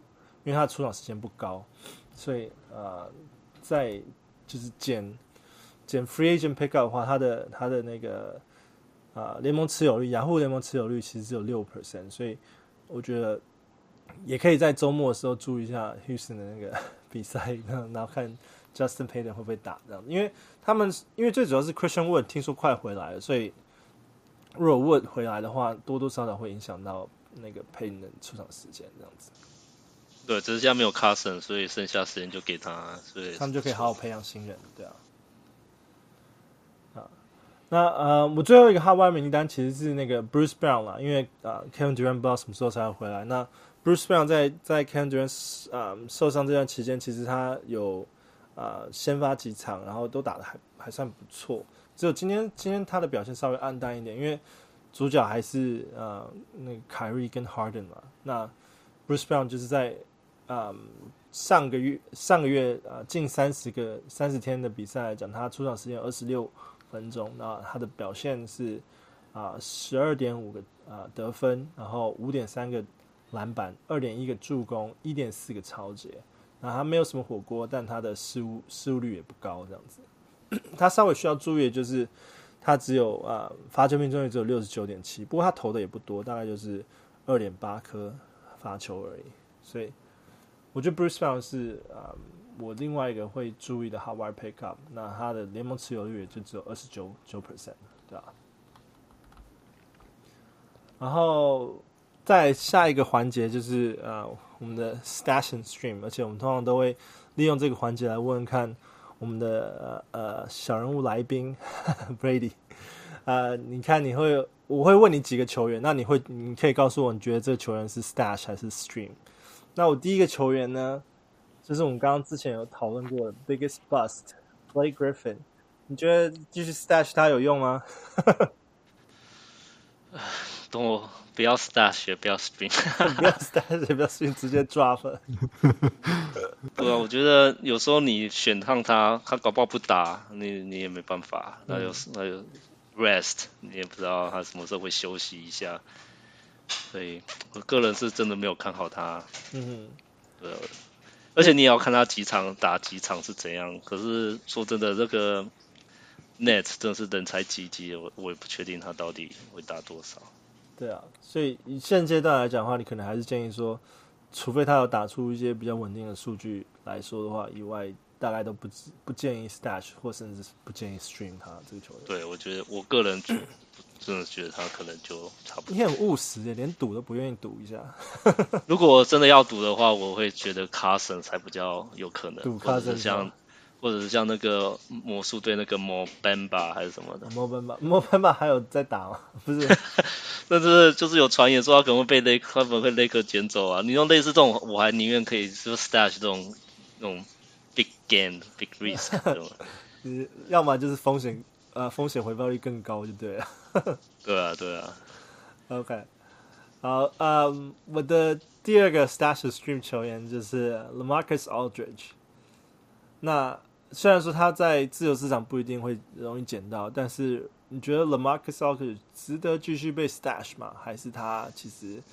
因为他出场时间不高，所以呃在就是减。减 free agent pick up 的话，他的他的那个啊联盟持有率，雅虎联盟持有率其实只有六 percent，所以我觉得也可以在周末的时候注意一下 Houston 的那个比赛，然后看 Justin Payton 会不会打这样，因为他们因为最主要是 Christian Wood 听说快回来了，所以如果 Wood 回来的话，多多少少会影响到那个 Payton 的出场时间，这样子。对，只是现在没有 Carson，所以剩下时间就给他，所以他们就可以好好培养新人，对啊。那呃，我最后一个 Hot Wire 名单其实是那个 Bruce Brown 啦，因为啊、呃、Kevin Durant 不知道什么时候才会回来。那 Bruce Brown 在在 Kevin Durant 啊、受伤这段期间，其实他有啊、先发几场，然后都打得还还算不错。只有今天今天他的表现稍微暗淡一点，因为主角还是呃那个 Kyrie 跟 Harden 嘛。那 Bruce Brown 就是在啊、上个月上个月啊、近三十个三十天的比赛来讲，他出场时间二十六分钟，那他的表现是啊，十二点五个啊得分，然后五点三个篮板，二点一个助攻，一点四个抄截。那他没有什么火锅，但他的失误失误率也不高，这样子。*clears throat* 他稍微需要注意的就是，他只有啊罚球命中率只有六十九点七，不过他投的也不多，大概就是二点八颗罚球而已。所以我觉得 Bruce Brown 是啊。我另外一个会注意的 Hot Wire Pickup，那他的联盟持有率也就只有二十九九 percent，对吧？然后在下一个环节就是呃我们的 Stash and Stream，而且我们通常都会利用这个环节来问看我们的呃呃小人物来宾 *laughs* Brady，呃，你看你会我会问你几个球员，那你会你可以告诉我你觉得这个球员是 Stash 还是 Stream？那我第一个球员呢？就是我们刚刚之前有讨论过的 Biggest Bust Blake Griffin，你觉得继续 Stash 他有用吗？*laughs* 等我不要 Stash，不要 spin，*laughs* 不要 Stash，不要 spin，直接 Drop。*laughs* 对啊，我觉得有时候你选上他，他搞不好不打，你你也没办法。那有那有 Rest，你也不知道他什么时候会休息一下。所以我个人是真的没有看好他。嗯哼，对。而且你也要看他几场打几场是怎样。可是说真的，这个 Net 真的是人才济济，我我也不确定他到底会打多少。对啊，所以以现阶段来讲的话，你可能还是建议说，除非他有打出一些比较稳定的数据来说的话，以外，大概都不不建议 Stash 或甚至是不建议 Stream 他这个球员。对，我觉得我个人真的觉得他可能就差不多。你很务实的，连赌都不愿意赌一下。*laughs* 如果真的要赌的话，我会觉得 Carson 才比较有可能。赌 Carson 像，或者是像那个魔术队那个 Mo Bamba 还是什么的。Mo Bamba，Mo Bamba *laughs* 还有在打吗？*laughs* 不是，但是就是有传言说他可能会被雷，他可能会雷克捡走啊。你用类似这种，我还宁愿可以就 Stash 这种那种 Big Gain Big Risk 这种。你要么就是风险。呃，风险回报率更高就对了。*laughs* 对啊，对啊。OK，好，嗯，我的第二个 Stash Stream 球员就是 LaMarcus Aldridge。那虽然说他在自由市场不一定会容易捡到，但是你觉得 LaMarcus Aldridge 值得继续被 Stash 吗？还是他其实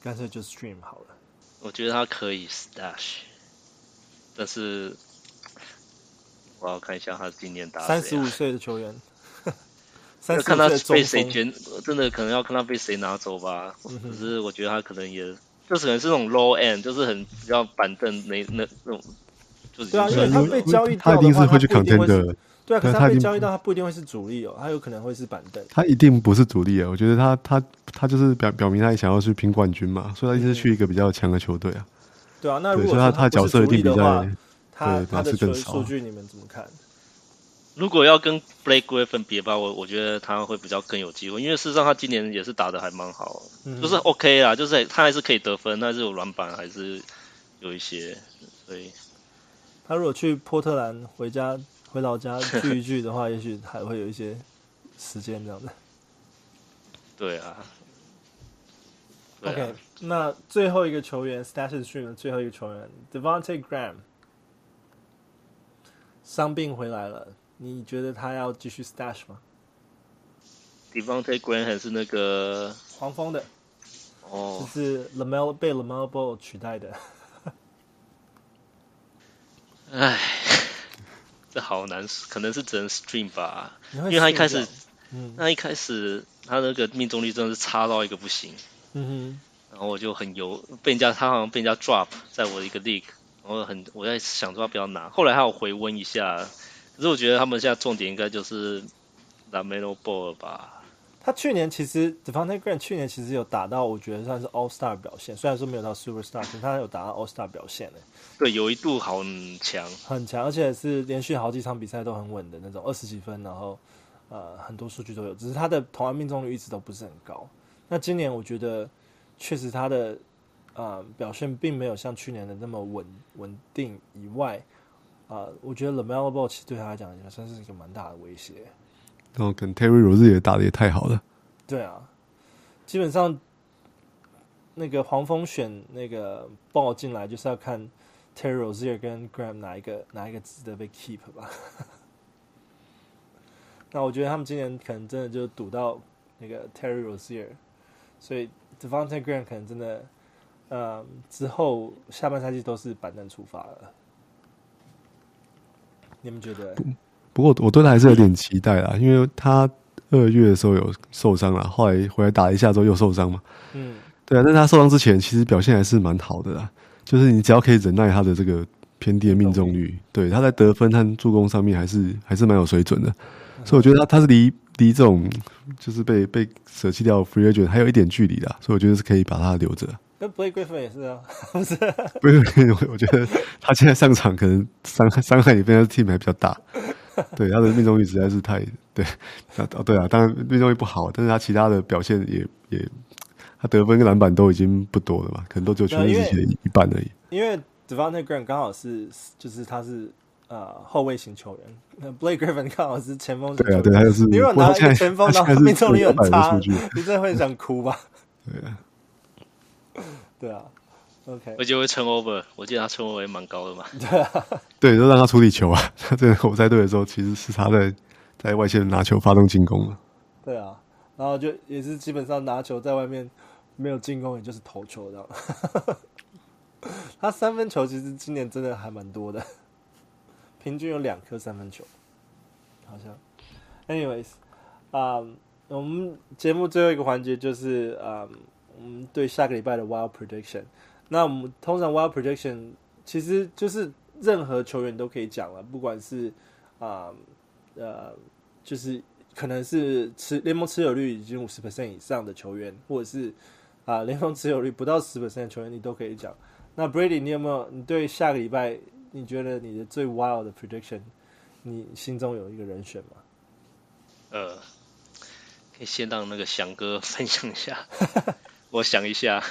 干脆就 Stream 好了？我觉得他可以 Stash，但是我要看一下他今年打三十五岁的球员。要看他被谁卷，真的可能要看他被谁拿走吧。嗯、可是我觉得他可能也，就是可能是那种 low end，就是很比较板凳那那那种。就是、对啊，因为他被交易掉的话，他一定是会去 contend 的。对啊，可是他被交易到，他不一定会是主力哦，他有可能会是板凳。他一定不是主力啊！我觉得他他他就是表表明他也想要去拼冠军嘛，所以他一直去一个比较强的球队啊。对啊，那如果他他角色一定比较，他他的数数据你们怎么看？如果要跟 Blake Griffin 比吧，我我觉得他会比较更有机会，因为事实上他今年也是打的还蛮好，嗯，就是 OK 啦，就是他还是可以得分，但是有篮板还是有一些，所以他如果去波特兰回家回老家聚一聚的话，*laughs* 也许还会有一些时间这样的。对啊。对啊 OK，那最后一个球员 Stream 的最后一个球员 Devonte Graham 伤病回来了。你觉得他要继续 stash 吗？Devonte Graham 是那个？黄蜂的，哦，就是 LaMelo 被 LaMelo Ball 取代的。哎，*laughs* 这好难，可能是只能 stream 吧，因为他一开始，嗯，那一开始他那个命中率真的是差到一个不行，嗯哼，然后我就很油，被人家他好像被人家 drop 在我的一个 league，然后很我在想说要不要拿，后来他有回温一下。可是我觉得他们现在重点应该就是 LaMelo Ball 吧。他去年其实 d e f o n t e Graham 去年其实有打到，我觉得算是 All Star 表现，虽然说没有到 Super Star，但他有打到 All Star 表现呢。对，有一度好强，很强，而且是连续好几场比赛都很稳的那种，二十几分，然后呃很多数据都有，只是他的投篮命中率一直都不是很高。那今年我觉得确实他的呃表现并没有像去年的那么稳稳定以外，啊、呃，我觉得 LaMelo Ball 其实对他来讲也算是一个蛮大的威胁。然后跟 Terry Rozier 也打的也太好了。对啊，基本上那个黄蜂选那个 Ball 进来就是要看 Terry Rozier 跟 Graham 哪一个哪一个值得被 keep 吧。那我觉得他们今年可能真的就赌到那个 Terry Rozier，所以 Devonte' Graham 可能真的，呃，之后下半赛季都是板凳出发了。你们觉得？不过我对他还是有点期待啦，因为他二月的时候有受伤了，后来回来打一下之后又受伤嘛。嗯，对啊，但是他受伤之前其实表现还是蛮好的啦，就是你只要可以忍耐他的这个偏低的命中率，对，他在得分和助攻上面还是还是蛮有水准的，所以我觉得他他是离离这种就是被被舍弃掉 free agent 还有一点距离的，所以我觉得是可以把他留着。跟 Blake Griffin 也是啊，*laughs* 不是？不是，我觉得他现在上场可能伤害伤害你分的 team 还比较大。对，他的命中率实在是太对，哦对啊，当然命中率不好，但是他其他的表现也也，他得分跟篮板都已经不多了吧，可能都只有全队的一半而已。因为 Devonte' Graham 刚好是就是他是呃后卫型球员，那 Blake Griffin 刚好是前锋。对啊，对，他就是。你如果拿一个前锋，然后命中率很差，你真的会想哭吧？对啊，*laughs* 对啊。OK，而且会 turnover，我记得他 turnover 也蛮高的嘛。*laughs* 对啊，对，就让他处理球啊。他在活塞队的时候，其实是他在在外线拿球发动进攻了。对啊，然后就也是基本上拿球在外面没有进攻，也就是投球这样。*laughs* 他三分球其实今年真的还蛮多的，平均有两颗三分球，好像。Anyways，啊、um，我们节目最后一个环节就是啊，um, 我们对下个礼拜的 Wild Prediction。那我们通常 Wild Prediction 其实就是任何球员都可以讲了，不管是啊呃，呃，就是可能是持联盟持有率已经五十 percent 以上的球员，或者是啊联盟持有率不到十 percent 的球员，你都可以讲。那 Brady，你有没有你对下个礼拜你觉得你的最 wild 的 prediction，你心中有一个人选吗？呃，可以先让那个翔哥分享一下，*laughs* 我想一下。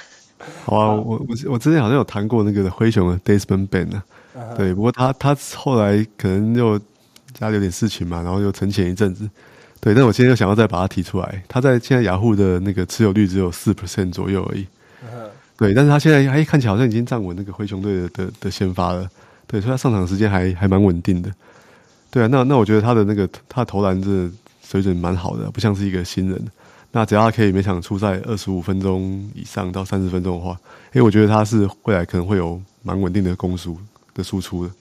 好啊，我我我之前好像有谈过那个灰熊的 Desmond 呢、啊，对，不过他他后来可能又家里有点事情嘛，然后又沉潜一阵子，对，但我现在又想要再把他提出来，他在现在雅虎的那个持有率只有四 percent 左右而已，对，但是他现在还看起来好像已经站稳那个灰熊队的的的先发了，对，所以他上场时间还还蛮稳定的，对啊，那那我觉得他的那个他的投篮这水准蛮好的，不像是一个新人。那只要他可以每场出赛二十五分钟以上到三十分钟的话，因为我觉得他是未来可能会有蛮稳定的攻速的输出的。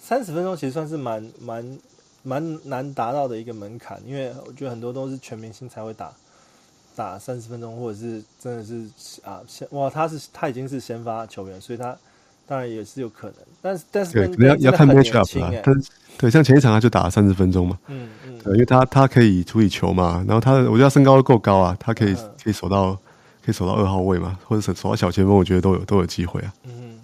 三十分钟其实算是蛮蛮蛮难达到的一个门槛，因为我觉得很多都是全明星才会打打三十分钟，或者是真的是啊先哇，他是他已经是先发球员，所以他。当然也是有可能，但是但是对，可能要要看 matchup 啊。但是对，像前一场他就打了三十分钟嘛，嗯嗯，对，因为他他可以处理球嘛，然后他我觉得他身高够高啊，他可以、嗯、可以守到可以守到二号位嘛，或者是守到小前锋，我觉得都有都有机会啊。嗯，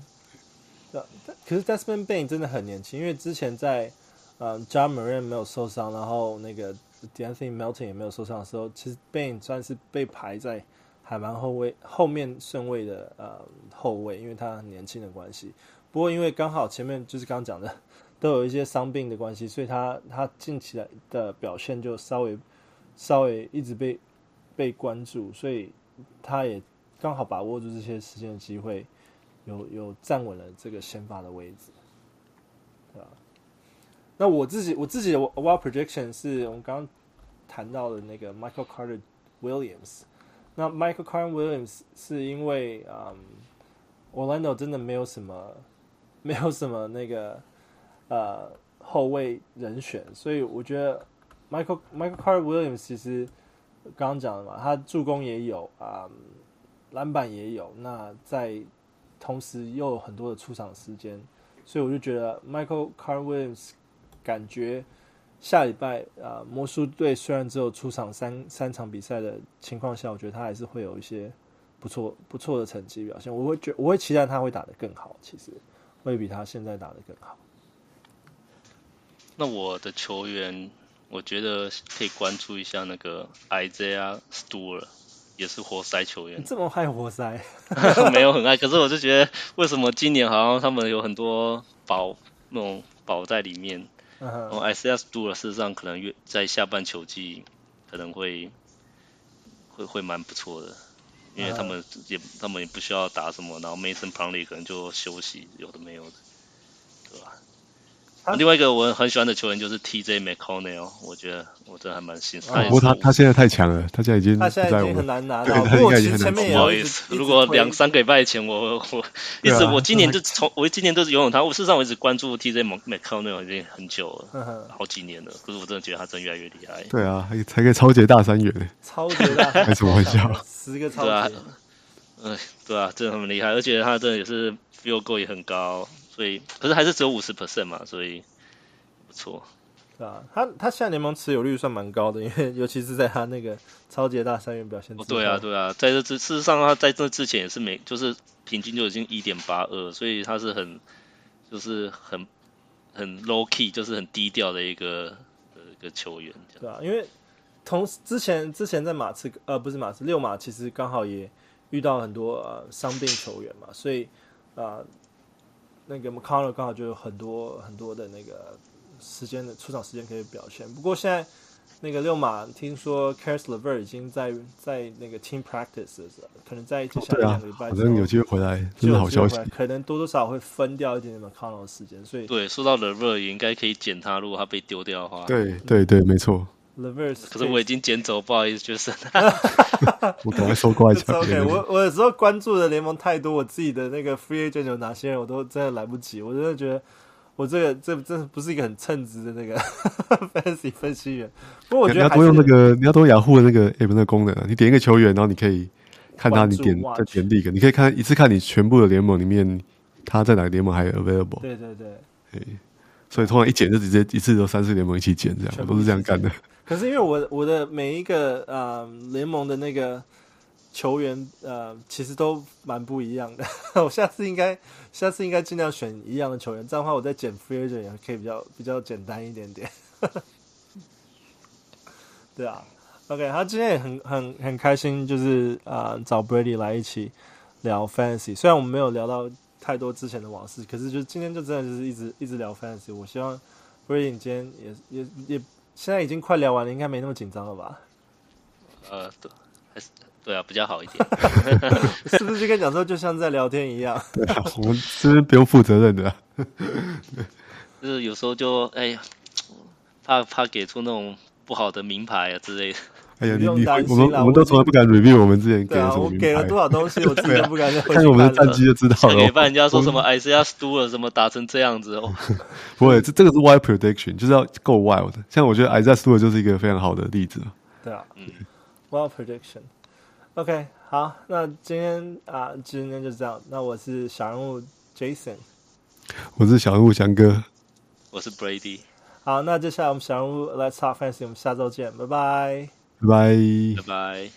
对，可是 Desmond Bane 真的很年轻，因为之前在嗯 Ja Morant 没有受伤，然后那个 De'Anthony Melton 也没有受伤的时候，其实 Bane 算是被排在。还蛮后卫后面顺位的呃后卫，因为他很年轻的关系。不过因为刚好前面就是刚刚讲的，都有一些伤病的关系，所以他他近期来的表现就稍微稍微一直被被关注，所以他也刚好把握住这些时间的机会，有有站稳了这个先发的位置，对吧？那我自己我自己的 wild prediction 是我们刚刚谈到的那个 Michael Carter Williams。那 Michael Carr Williams 是因为嗯，Orlando 真的没有什么，没有什么那个呃后卫人选，所以我觉得 Michael Michael Carr Williams 其实刚刚讲的嘛，他助攻也有啊，嗯，篮板也有，那在同时又有很多的出场时间，所以我就觉得 Michael Carr Williams 感觉下礼拜啊、呃，魔术队虽然只有出场三三场比赛的情况下，我觉得他还是会有一些不错不错的成绩表现。我会觉我会期待他会打得更好，其实会比他现在打得更好。那我的球员，我觉得可以关注一下那个 Isaiah Stewart，也是活塞球员。你这么爱活塞？*laughs* 没有很爱，可是我就觉得，为什么今年好像他们有很多宝那种宝在里面？然后 Isaiah Stewart 事实上可能越在下半球季可能会会会蛮不错的，因为他们也他们也不需要打什么，然后 Mason Plumlee 可能就休息，有的没有的。另外一个我很喜欢的球员就是 TJ McConnell，我觉得我真的还蛮欣赏。不过他他现在太强了，他现在已经他现在已经很难拿 *laughs* 到。不过其实前面也不好意思，如果两三个礼拜前我我 *laughs* 一直我今年就 *laughs* 从我今年都是游泳他，我事实上我一直关注 TJ McConnell 已经很久了，好几年了。可是我真的觉得他真越来越厉害。对啊，还才可以超级大三元。超级大，开什么玩笑？十个超级。对啊，嗯，对啊，真的很厉害，而且他真的也是 field goal 也很高。所以，可是还是只有五十 percent 嘛，所以不错。对啊，他他现在联盟持有率算蛮高的，因为 *laughs* 尤其是在他那个超级大三元表现。哦，对啊，对啊，在这之事实上，他在这之前也是没，就是平均就已经一点八二，所以他是很就是很很 low key，就是很低调的一个一个球员。对啊，因为同之前之前在马刺呃不是马刺六马，其实刚好也遇到很多呃伤病球员嘛，所以啊。呃那个 McConnell 刚好就有很多很多的那个时间的出场时间可以表现。不过现在那个六马听说 Caris LeVert 已经在在那个 Team Practices，可能在接下来两个礼拜，反正有机会回来，真的好消息。可能多多少少会分掉一点点 McConnell 的时间，所以对，说到 LeVert 也应该可以捡他，如果他被丢掉的话。对对对，没错。LeVert，可是我已经捡走，不好意思，就是。*laughs* 我赶快收刮一下。*laughs* OK，我我有时候关注的联盟太多，我自己的那个 free agent 有哪些人，我都真的来不及。我真的觉得我这个这这不是一个很称职的那个 *laughs* fantasy 分析员。不过我觉得你要多用那个，你要多雅虎的那个 app 那个功能啊。你点一个球员，然后你可以看他，你点再点另一个，你可以看一次看你全部的联盟里面他在哪个联盟还有 available。对对对。哎，所以通常一捡就直接一次都三四联盟一起捡，这样我都是这样干的。可是因为我我的每一个呃联盟的那个球员呃其实都蛮不一样的，*laughs* 我下次应该下次应该尽量选一样的球员，这样的话我再捡 free agent 也可以比较比较简单一点点。*laughs* 对啊，OK，他今天也很很很开心，就是啊、找 Brady 来一起聊 fantasy，虽然我们没有聊到太多之前的往事，可是就今天就真的就是一直一直聊 fantasy。我希望 Brady 今天也也也。现在已经快聊完了，应该没那么紧张了吧？呃，对，还是对啊，比较好一点。*laughs* *laughs* 是不是就跟讲说，就像在聊天一样？对啊，我们是不是不用负责任的、啊？*laughs* 就是有时候就哎呀，怕怕给出那种不好的名牌啊之类的。哎呀，你你我们我们都从来不敢 review 我们之前给的什么、啊、我给了多少东西，我自己都不敢看。看我们的战绩就知道了。给半人家说什么 Isaiah Stewart 什么打成这样子哦。*laughs* 不会，这这个是 wild prediction，就是要够 wild。像我觉得 Isaiah Stewart 就是一个非常好的例子。对啊，嗯，wild prediction。OK，好，那今天啊，今天就这样。那我是小人物 Jason，我是小人物翔哥，我是 Brady。好，那接下来我们小人物 Let's Talk Fantasy，我们下周见，拜拜。拜拜。拜拜。